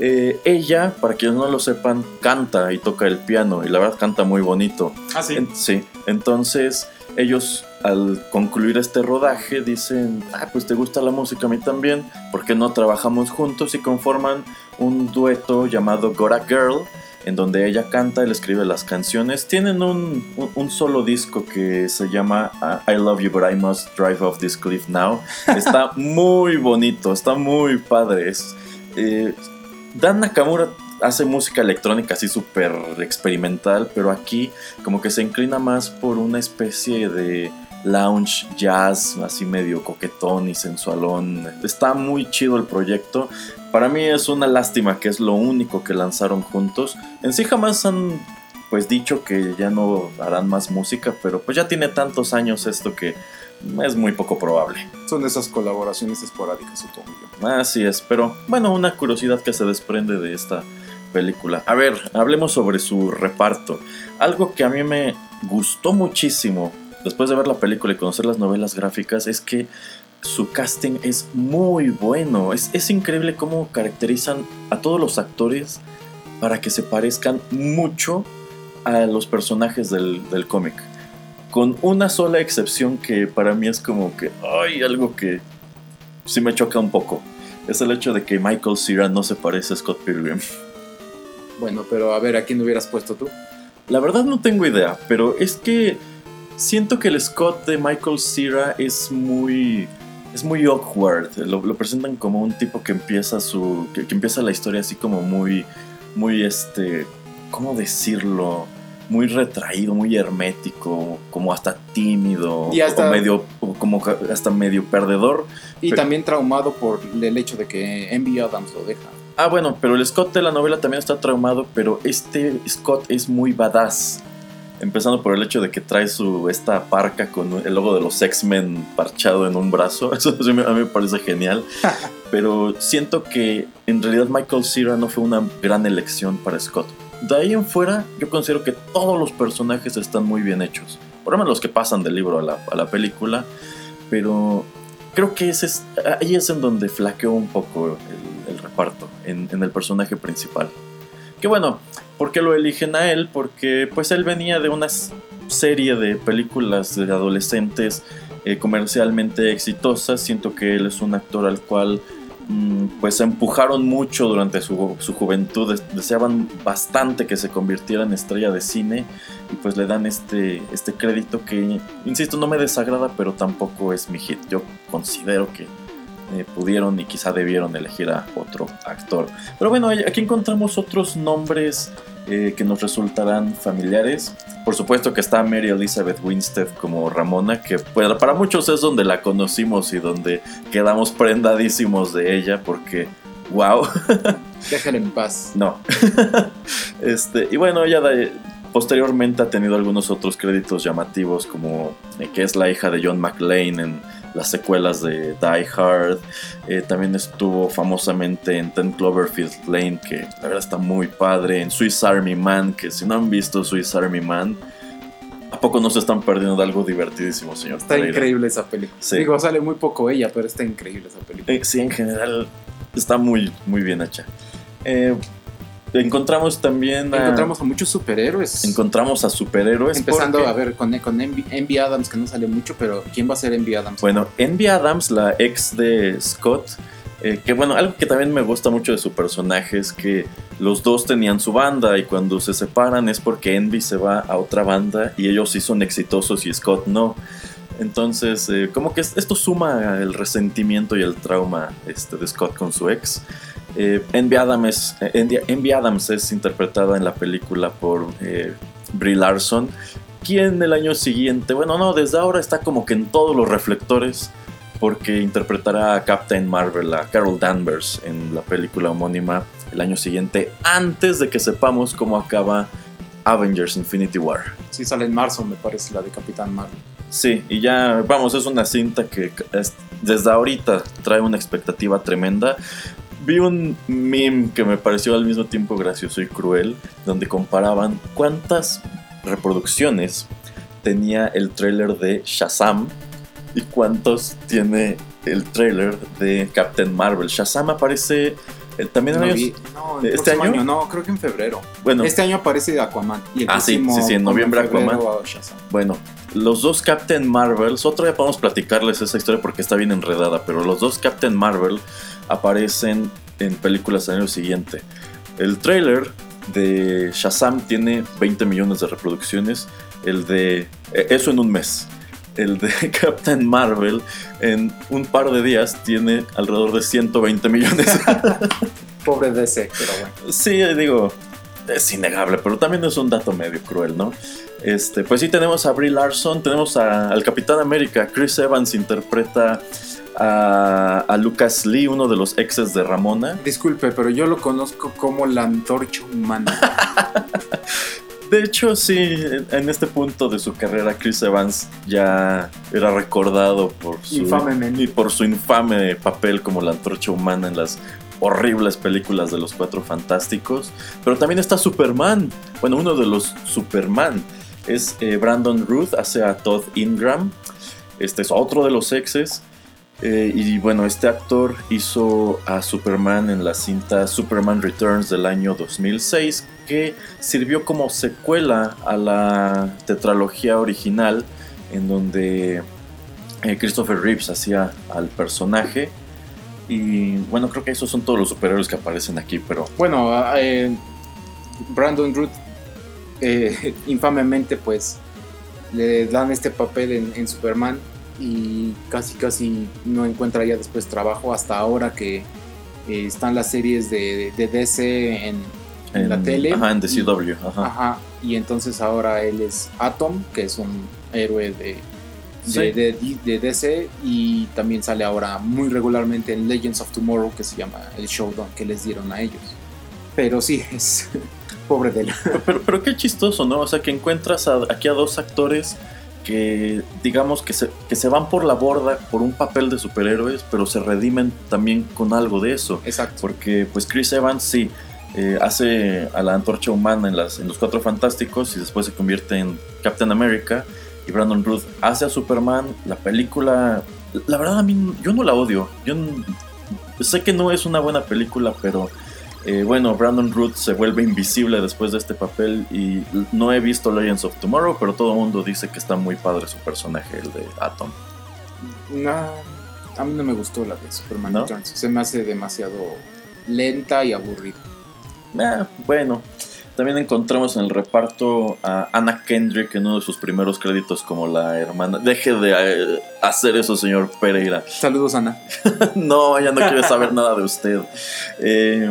S1: Eh, ella, para quienes no lo sepan, canta y toca el piano y la verdad canta muy bonito.
S2: Ah, sí.
S1: En- sí, entonces ellos al concluir este rodaje dicen, ah, pues te gusta la música a mí también, ¿por qué no trabajamos juntos y conforman un dueto llamado Gora Girl? En donde ella canta, él escribe las canciones. Tienen un, un- un solo disco que se llama ah, I Love You But I Must Drive Off This Cliff Now. Está muy bonito, está muy padre. Es, eh, Dan Nakamura hace música electrónica así súper experimental, pero aquí como que se inclina más por una especie de lounge jazz, así medio coquetón y sensualón. Está muy chido el proyecto. Para mí es una lástima que es lo único que lanzaron juntos. En sí jamás han pues dicho que ya no harán más música, pero pues ya tiene tantos años esto que es muy poco probable.
S2: Son esas colaboraciones esporádicas, supongo.
S1: Así es, pero bueno, una curiosidad que se desprende de esta película. A ver, hablemos sobre su reparto. Algo que a mí me gustó muchísimo después de ver la película y conocer las novelas gráficas es que su casting es muy bueno. Es, es increíble cómo caracterizan a todos los actores para que se parezcan mucho a los personajes del, del cómic. Con una sola excepción que para mí es como que, ay, algo que sí me choca un poco. Es el hecho de que Michael Cera no se parece a Scott Pilgrim.
S2: Bueno, pero a ver, ¿a quién hubieras puesto tú?
S1: La verdad no tengo idea, pero es que siento que el Scott de Michael Cera es muy es muy awkward. Lo, lo presentan como un tipo que empieza su que, que empieza la historia así como muy muy este cómo decirlo muy retraído, muy hermético, como hasta tímido,
S2: Y hasta-
S1: o medio o como hasta medio perdedor.
S2: Y
S1: Pero-
S2: también traumado por el hecho de que Envy Adams lo deja.
S1: Ah, bueno, pero el Scott de la novela también está traumado, pero este Scott es muy badass. Empezando por el hecho de que trae su esta parca con el logo de los X-Men parchado en un brazo. Eso a mí me parece genial. pero siento que en realidad Michael Cera no fue una gran elección para Scott. De ahí en fuera, yo considero que todos los personajes están muy bien hechos. Por lo menos los que pasan del libro a la, a la película. Pero creo que ese es, ahí es en donde flaqueó un poco el, el reparto, en, en el personaje principal. Que bueno, ¿por qué lo eligen a él? Porque pues él venía de una serie de películas de adolescentes eh, comercialmente exitosas. Siento que él es un actor al cual mm, pues empujaron mucho durante su, su juventud. Des- Deseaban bastante que se convirtiera en estrella de cine y pues le dan este, este crédito que, insisto, no me desagrada, pero tampoco es mi hit. Yo considero que eh, pudieron y quizá debieron elegir a otro actor. Pero bueno, aquí encontramos otros nombres eh, que nos resultarán familiares. Por supuesto que está Mary Elizabeth Winstead como Ramona, que para muchos es donde la conocimos y donde quedamos prendadísimos de ella, porque, wow,
S2: Déjala en paz.
S1: no. este, y bueno, ella posteriormente ha tenido algunos otros créditos llamativos, como eh, que es la hija de John McClane en las secuelas de Die Hard. Eh, también estuvo famosamente en Ten Cloverfield Lane, que la verdad está muy padre. En Swiss Army Man, que si no han visto Swiss Army Man, ¿a poco no se están perdiendo de algo divertidísimo, señor?
S2: Está
S1: Pereira?
S2: increíble esa película.
S1: Sí.
S2: Digo, sale muy poco ella, pero está increíble esa película.
S1: Eh, sí, en general está muy, muy bien hecha. Eh, encontramos también a,
S2: Encontramos a muchos superhéroes.
S1: encontramos a superhéroes.
S2: Empezando
S1: porque-
S2: a ver con, con Envy, Envy Adams, que no sale mucho, pero ¿quién va a ser Envy Adams?
S1: Bueno, Envy Adams, la ex de Scott, eh, que bueno, algo que también me gusta mucho de su personaje es que los dos tenían su banda y cuando se separan es porque Envy se va a otra banda y ellos sí son exitosos y Scott no. Entonces, eh, como que es- esto suma el resentimiento y el trauma este, de Scott con su ex. Eh, Envy, Adams, eh, Envy- Envy Adams es interpretada en la película por eh, Brie Larson, quien el año siguiente, bueno, no, desde ahora está como que en todos los reflectores, porque interpretará a Captain Marvel, a Carol Danvers, en la película homónima el año siguiente, antes de que sepamos cómo acaba Avengers Infinity War.
S2: Sí, sale en marzo, me parece, la de Capitán Marvel.
S1: Sí, y ya, vamos, es una cinta que es- desde ahorita trae una expectativa tremenda. Vi un meme que me pareció al mismo tiempo gracioso y cruel, donde comparaban cuántas reproducciones tenía el tráiler de Shazam y cuántos tiene el tráiler de Captain Marvel. Shazam aparece eh, también en
S2: No, vi- no, el
S1: ¿Este año?
S2: No, creo que en febrero.
S1: Bueno,
S2: Este año aparece Aquaman. Y el
S1: Ah, sí, sí, sí, en noviembre Aquaman. Bueno, los dos Captain Marvels, otro día podemos platicarles esa historia porque está bien enredada, pero los dos Captain Marvel aparecen en películas al año siguiente. El trailer de Shazam tiene 20 millones de reproducciones, el de... eh, eso en un mes. El de Captain Marvel en un par de días tiene alrededor de 120 millones.
S2: Pobre DC, pero bueno.
S1: Sí, digo, es innegable, pero también es un dato medio cruel, ¿no? Este, pues sí, tenemos a Brie Larson, tenemos a- al Capitán América, Chris Evans interpreta a, a Lucas Lee, uno de los exes de Ramona.
S2: Disculpe, pero yo lo conozco como la antorcha humana.
S1: De hecho, sí, en este punto de su carrera, Chris Evans ya era recordado por su,
S2: Infamemente.
S1: y por su infame papel como la antorcha humana en las horribles películas de los Cuatro Fantásticos. Pero también está Superman. Bueno, uno de los Superman es eh, Brandon Ruth, hace a Todd Ingram. Este es otro de los exes. Eh, y bueno, este actor hizo a Superman en la cinta Superman Returns del año 2006, que sirvió como secuela a la tetralogía original, en donde eh, Christopher Reeves hacía al personaje. Y bueno, creo que esos son todos los superhéroes que aparecen aquí, pero
S2: Bueno, eh, Brandon Root infamemente pues le dan este papel en Superman y casi casi no encuentra ya después trabajo hasta ahora que eh, están las series de, de DC en, en la tele.
S1: Ajá, en The
S2: Y-
S1: CW. Ajá.
S2: Ajá, y entonces ahora él es Atom, que es un héroe de,
S1: Sí.
S2: de, de- de DC, y también sale ahora muy regularmente en Legends of Tomorrow, que se llama el showdown que les dieron a ellos. Pero sí, es pobre de él.
S1: Pero, pero qué chistoso, ¿no? O sea, que encuentras a- aquí a dos actores que, digamos, que se, que se van por la borda por un papel de superhéroes, pero se redimen también con algo de eso.
S2: Exacto.
S1: Porque, pues, Chris Evans sí eh, hace a la antorcha humana en, las, en los Cuatro Fantásticos y después se convierte en Captain America. Y Brandon Ruth hace a Superman. La película, la verdad, a mí, yo no la odio. Yo sé que no es una buena película, pero. Eh, bueno, Brandon Root se vuelve invisible después de este papel y no he visto Legends of Tomorrow, pero todo el mundo dice que está muy padre su personaje, el de Atom.
S2: No, a mí no me gustó la de Superman
S1: ¿No?
S2: Returns. Se me hace demasiado lenta y aburrida.
S1: Ah, bueno, también encontramos en el reparto a Anna Kendrick en uno de sus primeros créditos como la hermana. Deje de eh, hacer eso, señor Pereira.
S2: Saludos, Ana.
S1: no, ella no quiere saber nada de usted. Eh,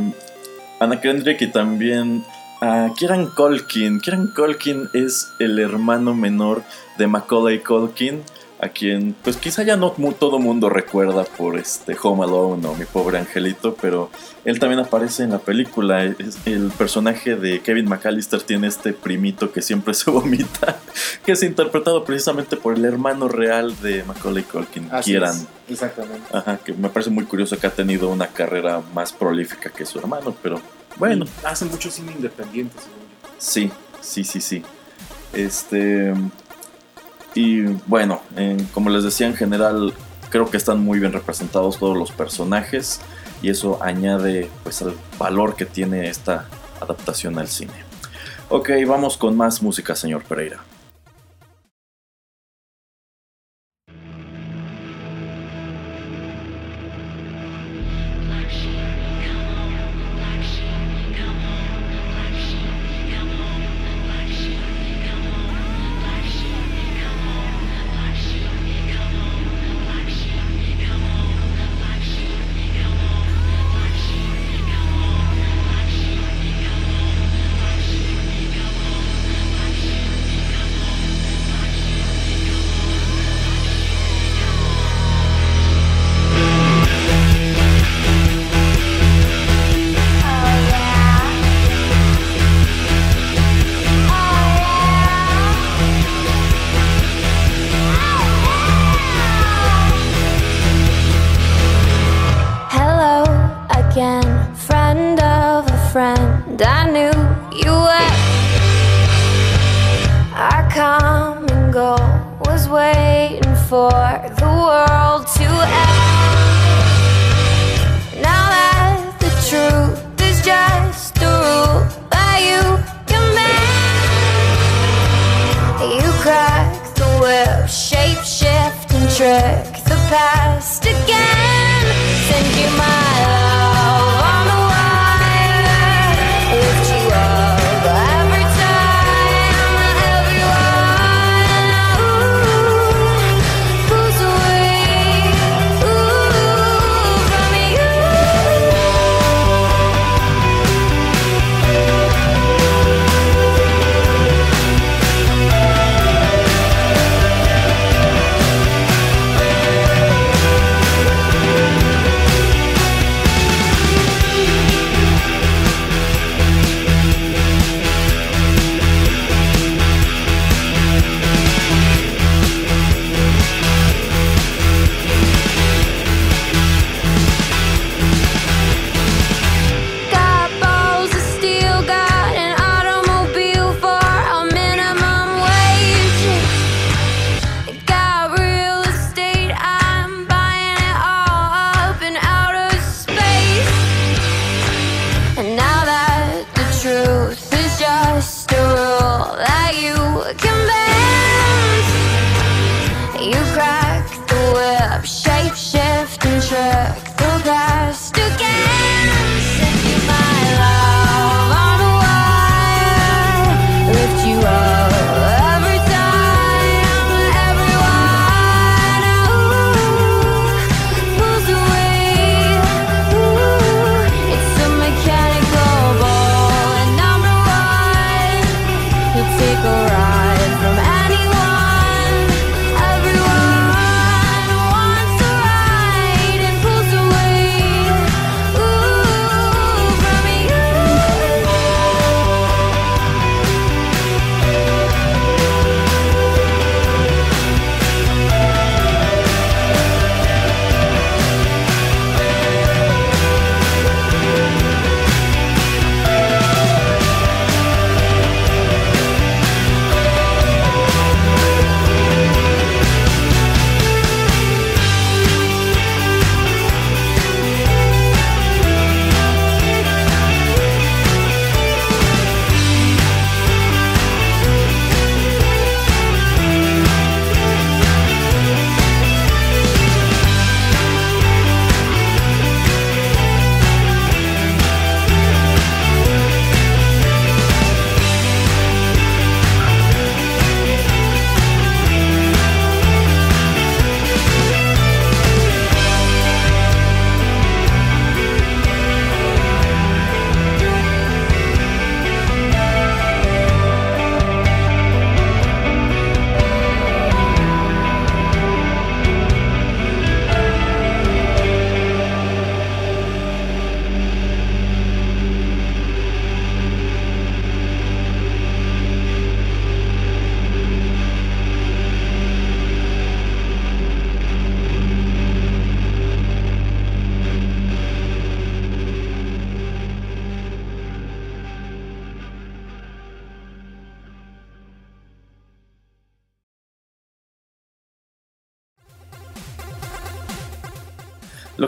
S1: Anna Kendrick y también a Kieran Culkin. Kieran Culkin es el hermano menor de Macaulay Culkin, a quien pues quizá ya no mu- todo mundo recuerda por este Home Alone o Mi Pobre Angelito, pero él también aparece en la película. Es- el personaje de Kevin McAllister tiene este primito que siempre se vomita, que es interpretado precisamente por el hermano real de Macaulay Culkin,
S2: Así
S1: Kieran.
S2: es, Exactamente.
S1: Ajá, que me parece muy curioso que ha tenido una carrera más prolífica que su hermano, pero bueno,
S2: Y Hacen mucho cine independiente, según yo.
S1: sí, sí, sí, sí. Este. Y bueno, en- como les decía, en general, creo que están muy bien representados todos los personajes y eso añade pues al valor que tiene esta adaptación al cine. Ok, vamos con más música, señor Pereira.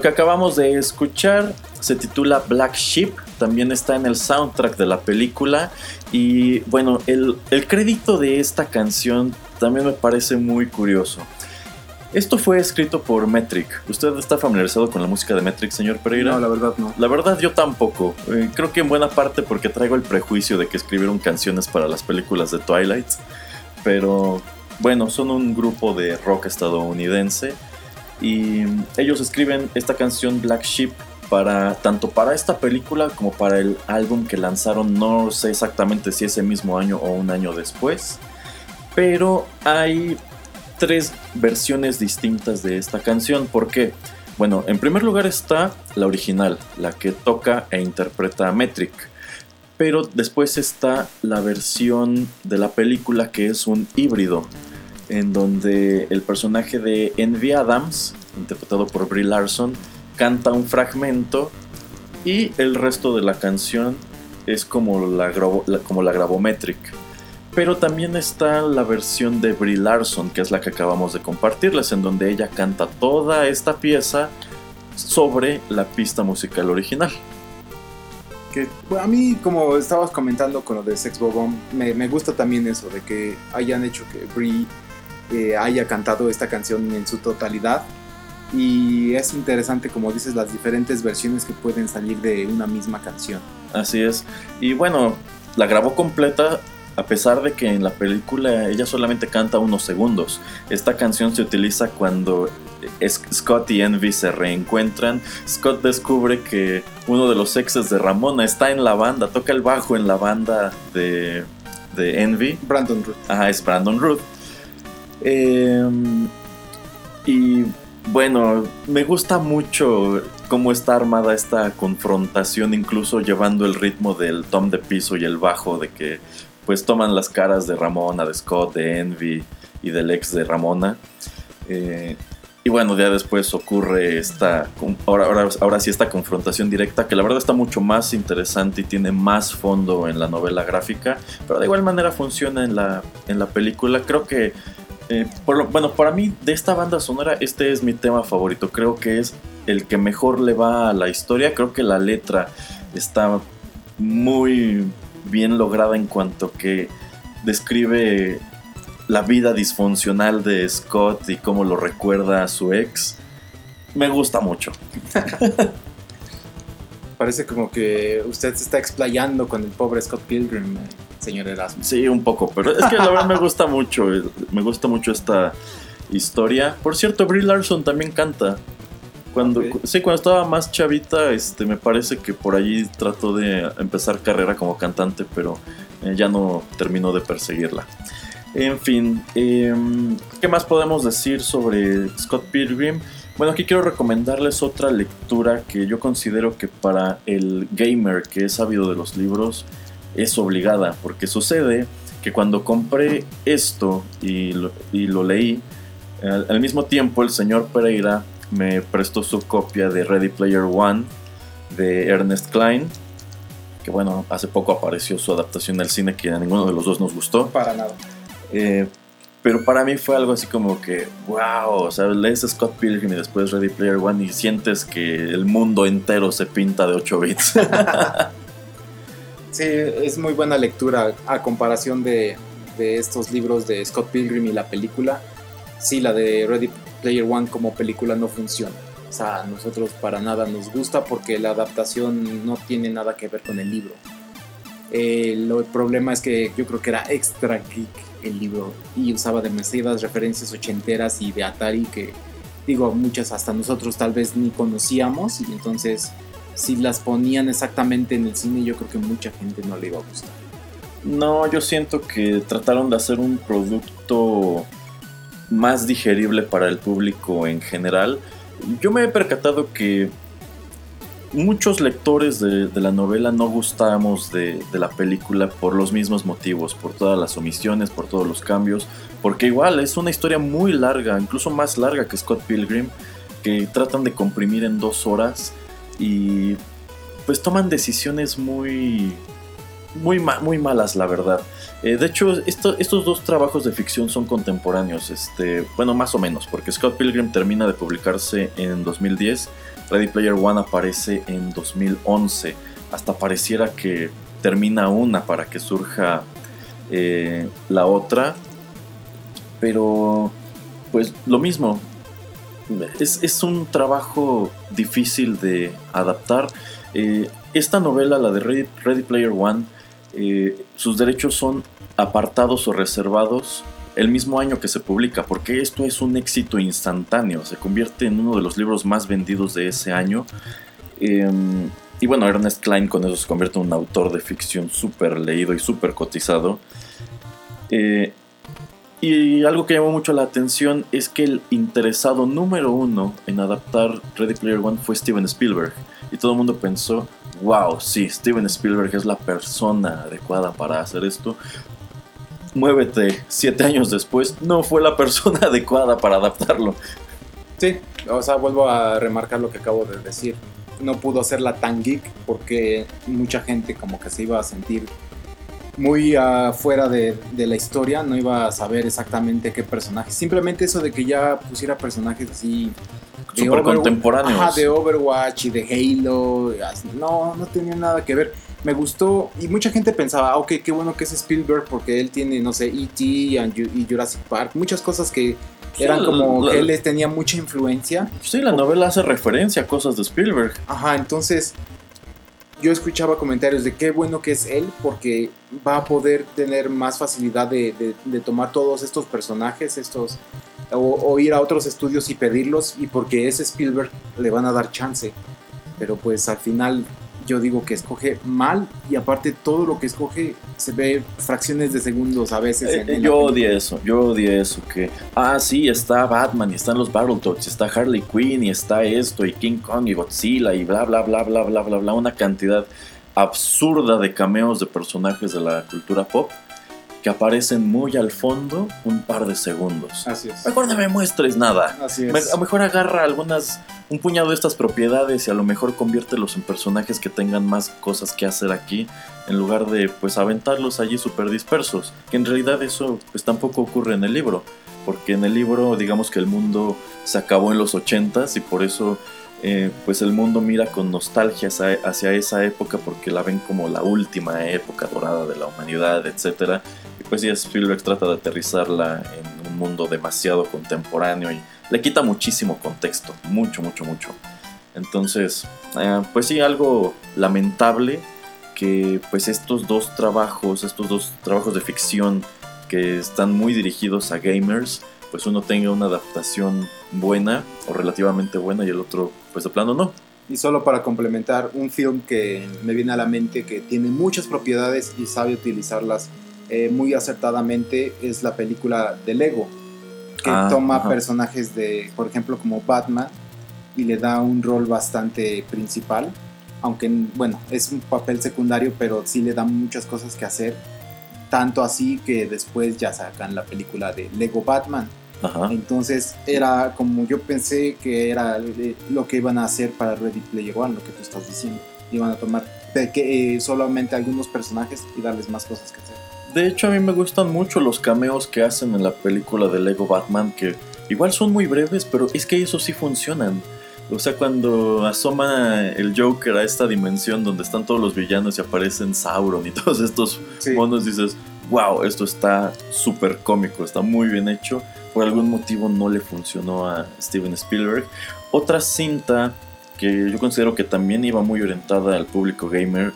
S1: Que acabamos de escuchar se titula Black Sheep, también está en el soundtrack de la película y bueno, el, el crédito de esta canción también me parece muy curioso. Esto fue escrito por Metric. ¿Usted está familiarizado con la música de Metric, señor Pereira?
S2: No, la verdad no.
S1: La verdad yo tampoco. Eh, creo que en buena parte porque traigo el prejuicio de que escribieron canciones para las películas de Twilight. Pero bueno, son un grupo de rock estadounidense y ellos escriben esta canción Black Sheep para tanto para esta película como para el álbum que lanzaron, no sé exactamente si ese mismo año o un año después, pero hay tres versiones distintas de esta canción. ¿Por qué? Bueno, en primer lugar está la original, la que toca e interpreta Metric. Pero después está la versión de la película que es un híbrido, en donde el personaje de Envy Adams, interpretado por Brie Larson, canta un fragmento y el resto de la canción es como la, grabo- como la. Pero también está la versión de Brie Larson, que es la que acabamos de compartirles, en donde ella canta toda esta pieza sobre la pista musical original.
S2: Que a mí, como estabas comentando con lo de Sex Bobom, me, me gusta también eso, de que hayan hecho que Brie eh, haya cantado esta canción en su totalidad. Y es interesante, como dices, las diferentes versiones que pueden salir de una misma canción.
S1: Así es. Y bueno, la grabó completa a pesar de que en la película ella solamente canta unos segundos. Esta canción se utiliza cuando Scott y Envy se reencuentran. Scott descubre que uno de los exes de Ramona está en la banda, toca el bajo en la banda de, de Envy.
S2: Brandon Root.
S1: Ajá, es Brandon Root. Eh, y bueno, me gusta mucho cómo está armada esta confrontación, incluso llevando el ritmo del tom de piso y el bajo, de que pues toman las caras de Ramona, de Scott, de Envy y del ex de Ramona. Eh, y bueno, ya después ocurre esta, ahora, ahora, ahora sí esta confrontación directa, que la verdad está mucho más interesante y tiene más fondo en la novela gráfica, pero de igual manera funciona en la, en la película. Creo que, eh, por lo- bueno, para mí de esta banda sonora, este es mi tema favorito. Creo que es el que mejor le va a la historia. Creo que la letra está muy bien lograda en cuanto que describe la vida disfuncional de Scott y cómo lo recuerda a su ex. Me gusta mucho.
S2: Parece como que usted se está explayando con el pobre Scott Pilgrim, eh, señor Erasmus.
S1: Sí, un poco, pero es que la verdad me gusta mucho. Me gusta mucho esta historia. Por cierto, Brie Larson también canta. Cuando. Sí, cuando estaba más chavita, este, me parece que por allí trató de empezar carrera como cantante, pero eh, ya no terminó de perseguirla. En fin, em, ¿qué más podemos decir sobre Scott Pilgrim? Bueno, aquí quiero recomendarles otra lectura que yo considero que para el gamer que es sabido de los libros es obligada, porque sucede que cuando compré esto y lo, y lo leí, al, al mismo tiempo el señor Pereira me prestó su copia de Ready Player One de Ernest Klein, que bueno, hace poco apareció su adaptación al cine que a ninguno de los dos nos gustó.
S2: Para nada.
S1: Eh, pero para mí fue algo así como que, wow, o sea, lees Scott Pilgrim y después Ready Player One y sientes que el mundo entero se pinta de 8 bits.
S2: Sí, es muy buena lectura a comparación de, estos libros de Scott Pilgrim y la película. Sí, la de Ready Player One como película no funciona. O sea, a nosotros para nada nos gusta porque la adaptación no tiene nada que ver con el libro. Eh, lo- el problema es que yo creo que era extra geek el libro y usaba demasiadas referencias ochenteras y de Atari que, digo, muchas hasta nosotros tal vez ni conocíamos y entonces si las ponían exactamente en el cine yo creo que mucha gente no le iba a gustar.
S1: No, yo siento que trataron de hacer un producto más digerible para el público en general. Yo me he percatado que muchos lectores de, la novela no gustamos de la película por los mismos motivos, por todas las omisiones, por todos los cambios, porque igual es una historia muy larga, incluso más larga que Scott Pilgrim, que tratan de comprimir en dos horas y pues toman decisiones muy muy, ma- muy malas, la verdad. Eh, de hecho, esto- estos dos trabajos de ficción son contemporáneos, este, bueno, más o menos, porque Scott Pilgrim termina de publicarse en 2010, Ready Player One aparece en 2011, hasta pareciera que termina una para que surja eh, la otra, pero pues lo mismo, es, es un trabajo difícil de adaptar. Eh, esta novela, la de Ready, Player One, eh, sus derechos son apartados o reservados el mismo año que se publica, porque esto es un éxito instantáneo, se convierte en uno de los libros más vendidos de ese año. Eh, y bueno, Ernest Klein con eso se convierte en un autor de ficción súper leído y súper cotizado. Eh, y algo que llamó mucho la atención es que el interesado número uno en adaptar Ready Player One fue Steven Spielberg. Y todo el mundo pensó, wow, sí, Steven Spielberg es la persona adecuada para hacer esto. Muévete, siete años después, no fue la persona adecuada para adaptarlo.
S2: Sí, o sea, vuelvo a remarcar lo que acabo de decir. no pudo hacerla tan geek porque mucha gente como que se iba a sentir muy afuera de, de la historia, no iba a saber exactamente qué personaje. Simplemente eso de que ya pusiera personajes así de
S1: Súper
S2: Overwatch-
S1: contemporáneos.
S2: Ajá, de Overwatch y de Halo. así, No, no tenía nada que ver. Me gustó y mucha gente pensaba, ah, ok, qué bueno que es Spielberg porque él tiene, no sé, E.T. y Ju- y Jurassic Park, muchas cosas que
S1: Sí,
S2: eran como
S1: la-
S2: que él tenía mucha influencia.
S1: Sí, la novela hace referencia a cosas de Spielberg.
S2: Ajá, entonces yo escuchaba comentarios de qué bueno que es él porque va a poder tener más facilidad de, tomar todos estos personajes, estos o, ir a otros estudios y pedirlos y porque es Spielberg le van a dar chance. Pero pues al final yo digo que escoge mal y aparte todo lo que escoge se ve fracciones de segundos a veces.
S1: Eh,
S2: en la
S1: yo odié eso, yo odié eso, que, ah, sí, está Batman y están los Battletoads, y está Harley Quinn y está esto y King Kong y Godzilla y bla, bla, bla, bla, bla, bla, bla, una cantidad absurda de cameos de personajes de la cultura pop que aparecen muy al fondo un par de segundos.
S2: Así es.
S1: Mejor no me muestres nada.
S2: Así
S1: Me-
S2: es.
S1: a lo mejor agarra algunas, un puñado de estas propiedades y a lo mejor conviértelos en personajes que tengan más cosas que hacer aquí, en lugar de pues aventarlos allí súper dispersos. Que en realidad eso pues tampoco ocurre en el libro, porque en el libro digamos que el mundo se acabó en los 80s y por eso eh, pues el mundo mira con nostalgia hacia, hacia esa época porque la ven como la última época dorada de la humanidad, etcétera y pues sí, Spielberg trata de aterrizarla en un mundo demasiado contemporáneo y le quita muchísimo contexto, mucho, mucho, mucho. Entonces, eh, pues sí, algo lamentable que pues estos dos trabajos, estos dos trabajos de ficción que están muy dirigidos a gamers, pues uno tenga una adaptación buena o relativamente buena y el otro pues de plano no.
S2: Y solo para complementar, un film que me viene a la mente que tiene muchas propiedades y sabe utilizarlas eh, muy acertadamente es la película de Lego, que
S1: Ah,
S2: toma
S1: ajá.
S2: personajes de, por ejemplo, como Batman y le da un rol bastante principal, aunque, bueno, es un papel secundario, pero sí le da muchas cosas que hacer, tanto así que después ya sacan la película de Lego Batman.
S1: Ajá.
S2: Entonces era como yo pensé que era eh, lo que iban a hacer para Ready Player One, lo que tú estás diciendo. Iban a tomar peque- eh, solamente algunos personajes y darles más cosas que hacer.
S1: De hecho, a mí me gustan mucho los cameos que hacen en la película de Lego Batman, que igual son muy breves, pero es que esos sí funcionan. O sea, cuando asoma el Joker a esta dimensión donde están todos los villanos y aparecen Sauron y todos estos
S2: Sí.
S1: monos, dices, wow, esto está súper cómico, está muy bien hecho. Por algún motivo no le funcionó a Steven Spielberg. Otra cinta que yo considero que también iba muy orientada al público gamer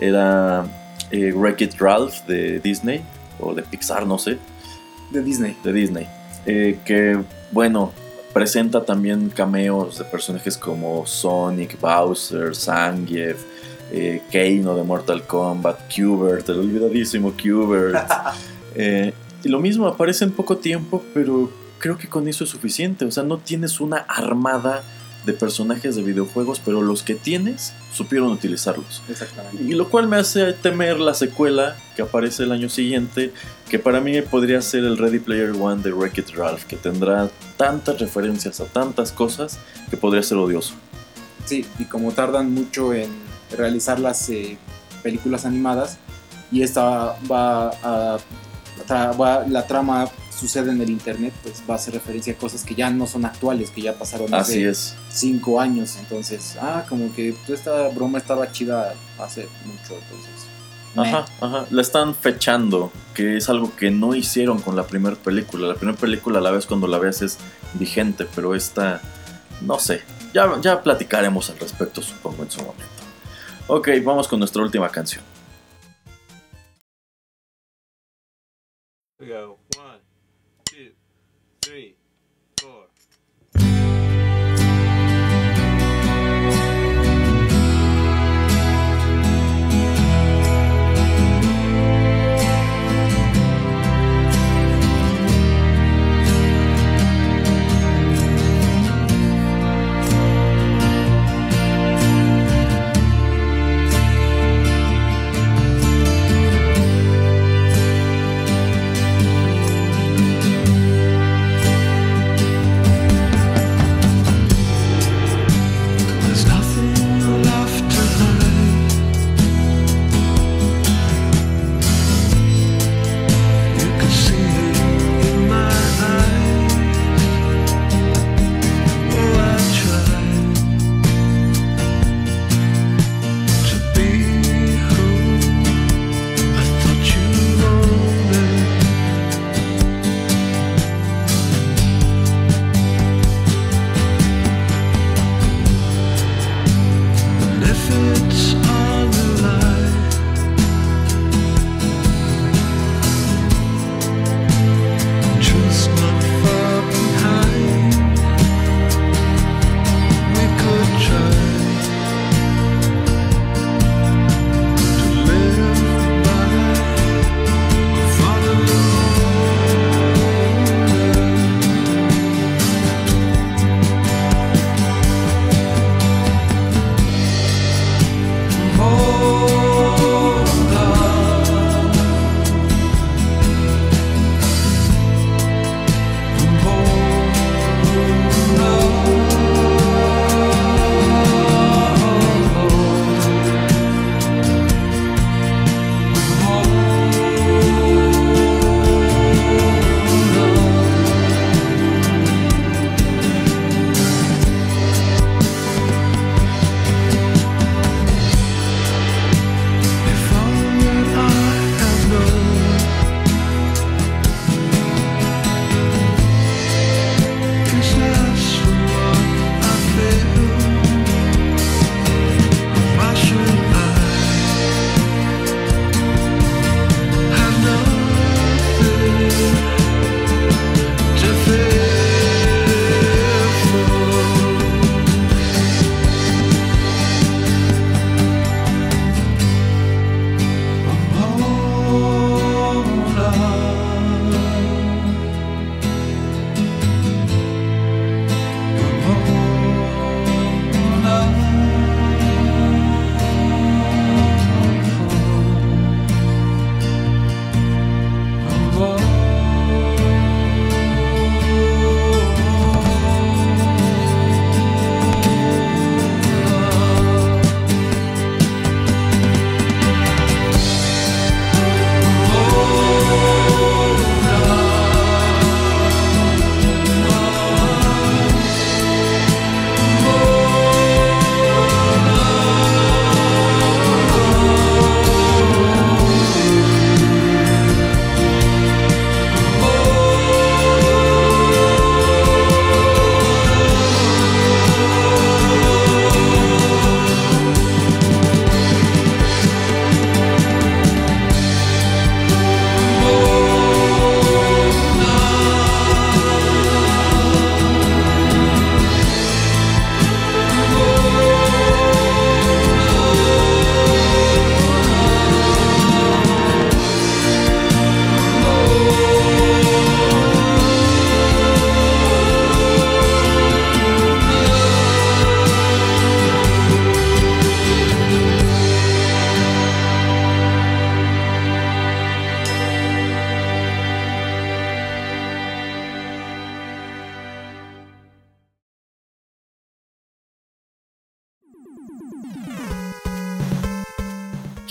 S1: era eh, Wreck-It Ralph de Disney o de Pixar, no sé,
S2: De Disney.
S1: de Disney. Eh, que, bueno, presenta también cameos de personajes como Sonic, Bowser, Zangief, eh, Kano de Mortal Kombat, Qbert, el olvidadísimo Qbert. Eh, y lo mismo, aparece en poco tiempo, pero creo que con eso es suficiente. O sea, no tienes una armada de personajes de videojuegos, pero los que tienes supieron utilizarlos.
S2: Exactamente.
S1: Y lo cual me hace temer la secuela que aparece el año siguiente, que para mí podría ser el Ready Player One de Wreck-It Ralph, que tendrá tantas referencias a tantas cosas que podría ser odioso.
S2: Sí, y como tardan mucho en realizar las eh, películas animadas, y esta va a. va- la trama sucede en el internet, pues va a hacer referencia a cosas que ya no son actuales, que ya pasaron
S1: Así
S2: hace
S1: es.
S2: cinco años. Entonces, ah, como que esta broma estaba chida hace mucho, entonces.
S1: Ajá, ajá. La están fechando, que es algo que no hicieron con la primera película. La primera película a la vez cuando la veas es vigente, pero esta, no sé. Ya, ya platicaremos al respecto, supongo, en su momento. Ok, vamos con nuestra última canción.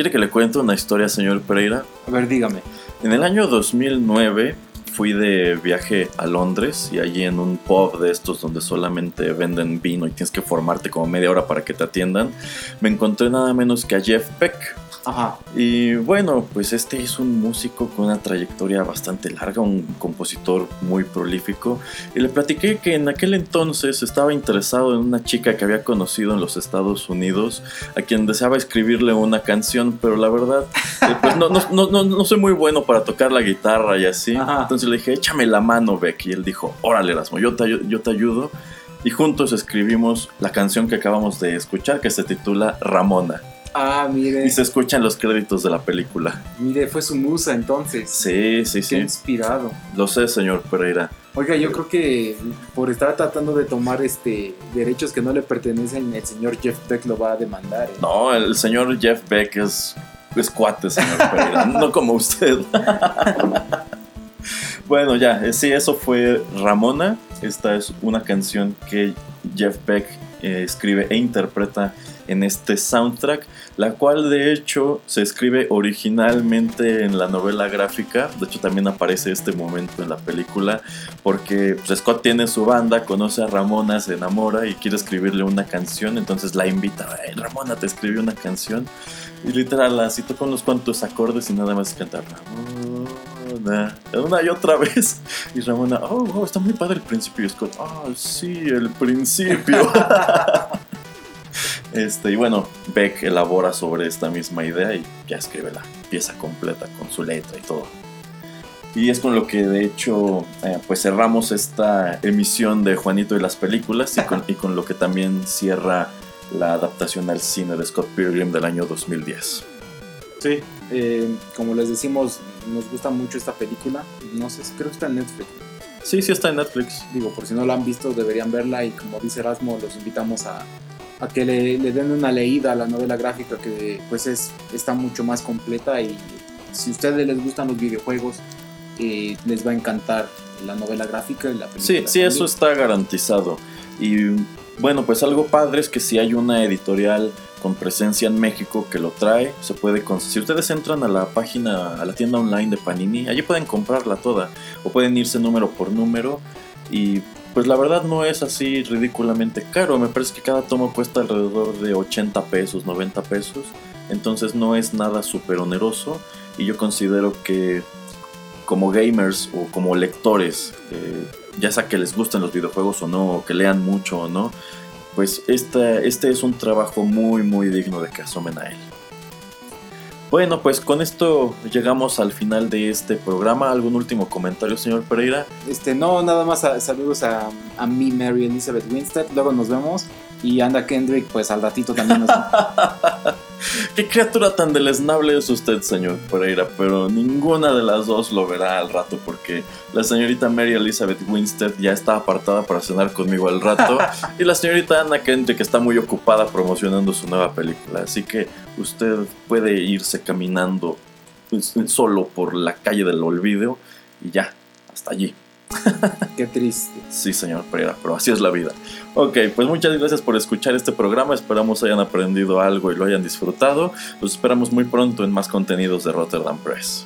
S1: ¿Quiere que le cuente una historia, señor Pereira?
S2: A ver, dígame.
S1: En el año 2009 fui de viaje a Londres y allí en un pub de estos donde solamente venden vino y tienes que formarte como media hora para que te atiendan, me encontré nada menos que a Jeff Beck.
S2: Ajá.
S1: Y bueno, pues este es un músico con una trayectoria bastante larga, un compositor muy prolífico. Y le platiqué que en aquel entonces estaba interesado en una chica que había conocido en los Estados Unidos, a quien deseaba escribirle una canción, pero la verdad, eh, pues no, no, no, no, no soy muy bueno para tocar la guitarra y así.
S2: Ajá.
S1: Entonces le dije, échame la mano, Beck. Y él dijo, órale, Erasmo, yo te, yo te ayudo. Y juntos escribimos la canción que acabamos de escuchar, que se titula Ramona.
S2: Ah, mire.
S1: Y se escuchan los créditos de la película.
S2: Mire, fue su musa entonces.
S1: Sí, sí,
S2: Qué
S1: sí.
S2: inspirado.
S1: Lo sé, señor Pereira.
S2: Oiga, yo creo que por estar tratando de tomar este derechos que no le pertenecen, el señor Jeff Beck lo va a demandar. ¿eh?
S1: No, el señor Jeff Beck es, es cuate, señor Pereira. no como usted. bueno, ya, eh, sí, eso fue Ramona. Esta es una canción que Jeff Beck eh, escribe e interpreta en este soundtrack, la cual de hecho se escribe originalmente en la novela gráfica, de hecho también aparece este momento en la película, porque pues, Scott tiene su banda, conoce a Ramona, se enamora y quiere escribirle una canción, entonces la invita, "Hey, Ramona te escribí una canción, y literal así toca unos cuantos acordes y nada más canta Ramona, una y otra vez, y Ramona, oh, wow, está muy padre el principio, y Scott, ah, sí, el principio. Este, y bueno, Beck elabora sobre esta misma idea y ya escribe la pieza completa con su letra y todo. Y es con lo que de hecho eh, pues cerramos esta emisión de Juanito y las películas y con, y con lo que también cierra la adaptación al cine de Scott Pilgrim del año 2010.
S2: Sí. Eh, como les decimos, nos gusta mucho esta película. No sé, creo que está en Netflix.
S1: Sí, sí está en Netflix.
S2: Digo, por si no la han visto, deberían verla. Y como dice Erasmo, los invitamos a, a que le, le den una leída a la novela gráfica, que pues es, está mucho más completa. Y si a ustedes les gustan los videojuegos, eh, les va a encantar la novela gráfica y la película.
S1: Sí, sí, eso está garantizado. Y bueno, pues algo padre es que si hay una editorial con presencia en México que lo trae, se puede conseguir. Si ustedes entran a la página, a la tienda online de Panini, allí pueden comprarla toda. O pueden irse número por número. Y pues la verdad no es así ridículamente caro. Me parece que cada tomo cuesta alrededor de 80 pesos, 90 pesos. Entonces no es nada súper oneroso. Y yo considero que como gamers o como lectores, eh, ya sea que les gusten los videojuegos o no, o que lean mucho o no, pues este, este es un trabajo muy muy digno de que asomen a él. Bueno, pues con esto llegamos al final de este programa. ¿Algún último comentario, señor Pereira?
S2: Este, no, nada más a- saludos a, a mí, Mary Elizabeth Winstead. Luego nos vemos. Y anda Kendrick, pues al ratito también nos
S1: Qué criatura tan deleznable es usted, señor Pereira, pero ninguna de las dos lo verá al rato porque la señorita Mary Elizabeth Winstead ya está apartada para cenar conmigo al rato y la señorita Anna Kendrick está muy ocupada promocionando su nueva película, así que usted puede irse caminando pues, solo por la calle del olvido y ya, hasta allí.
S2: Qué triste.
S1: Sí, señor Pereira, pero así es la vida. Ok, pues muchas gracias por escuchar este programa. Esperamos hayan aprendido algo y lo hayan disfrutado. Los esperamos muy pronto en más contenidos de Rotterdam Press.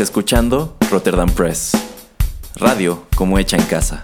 S1: Escuchando Rotterdam Press. Radio como hecha en casa.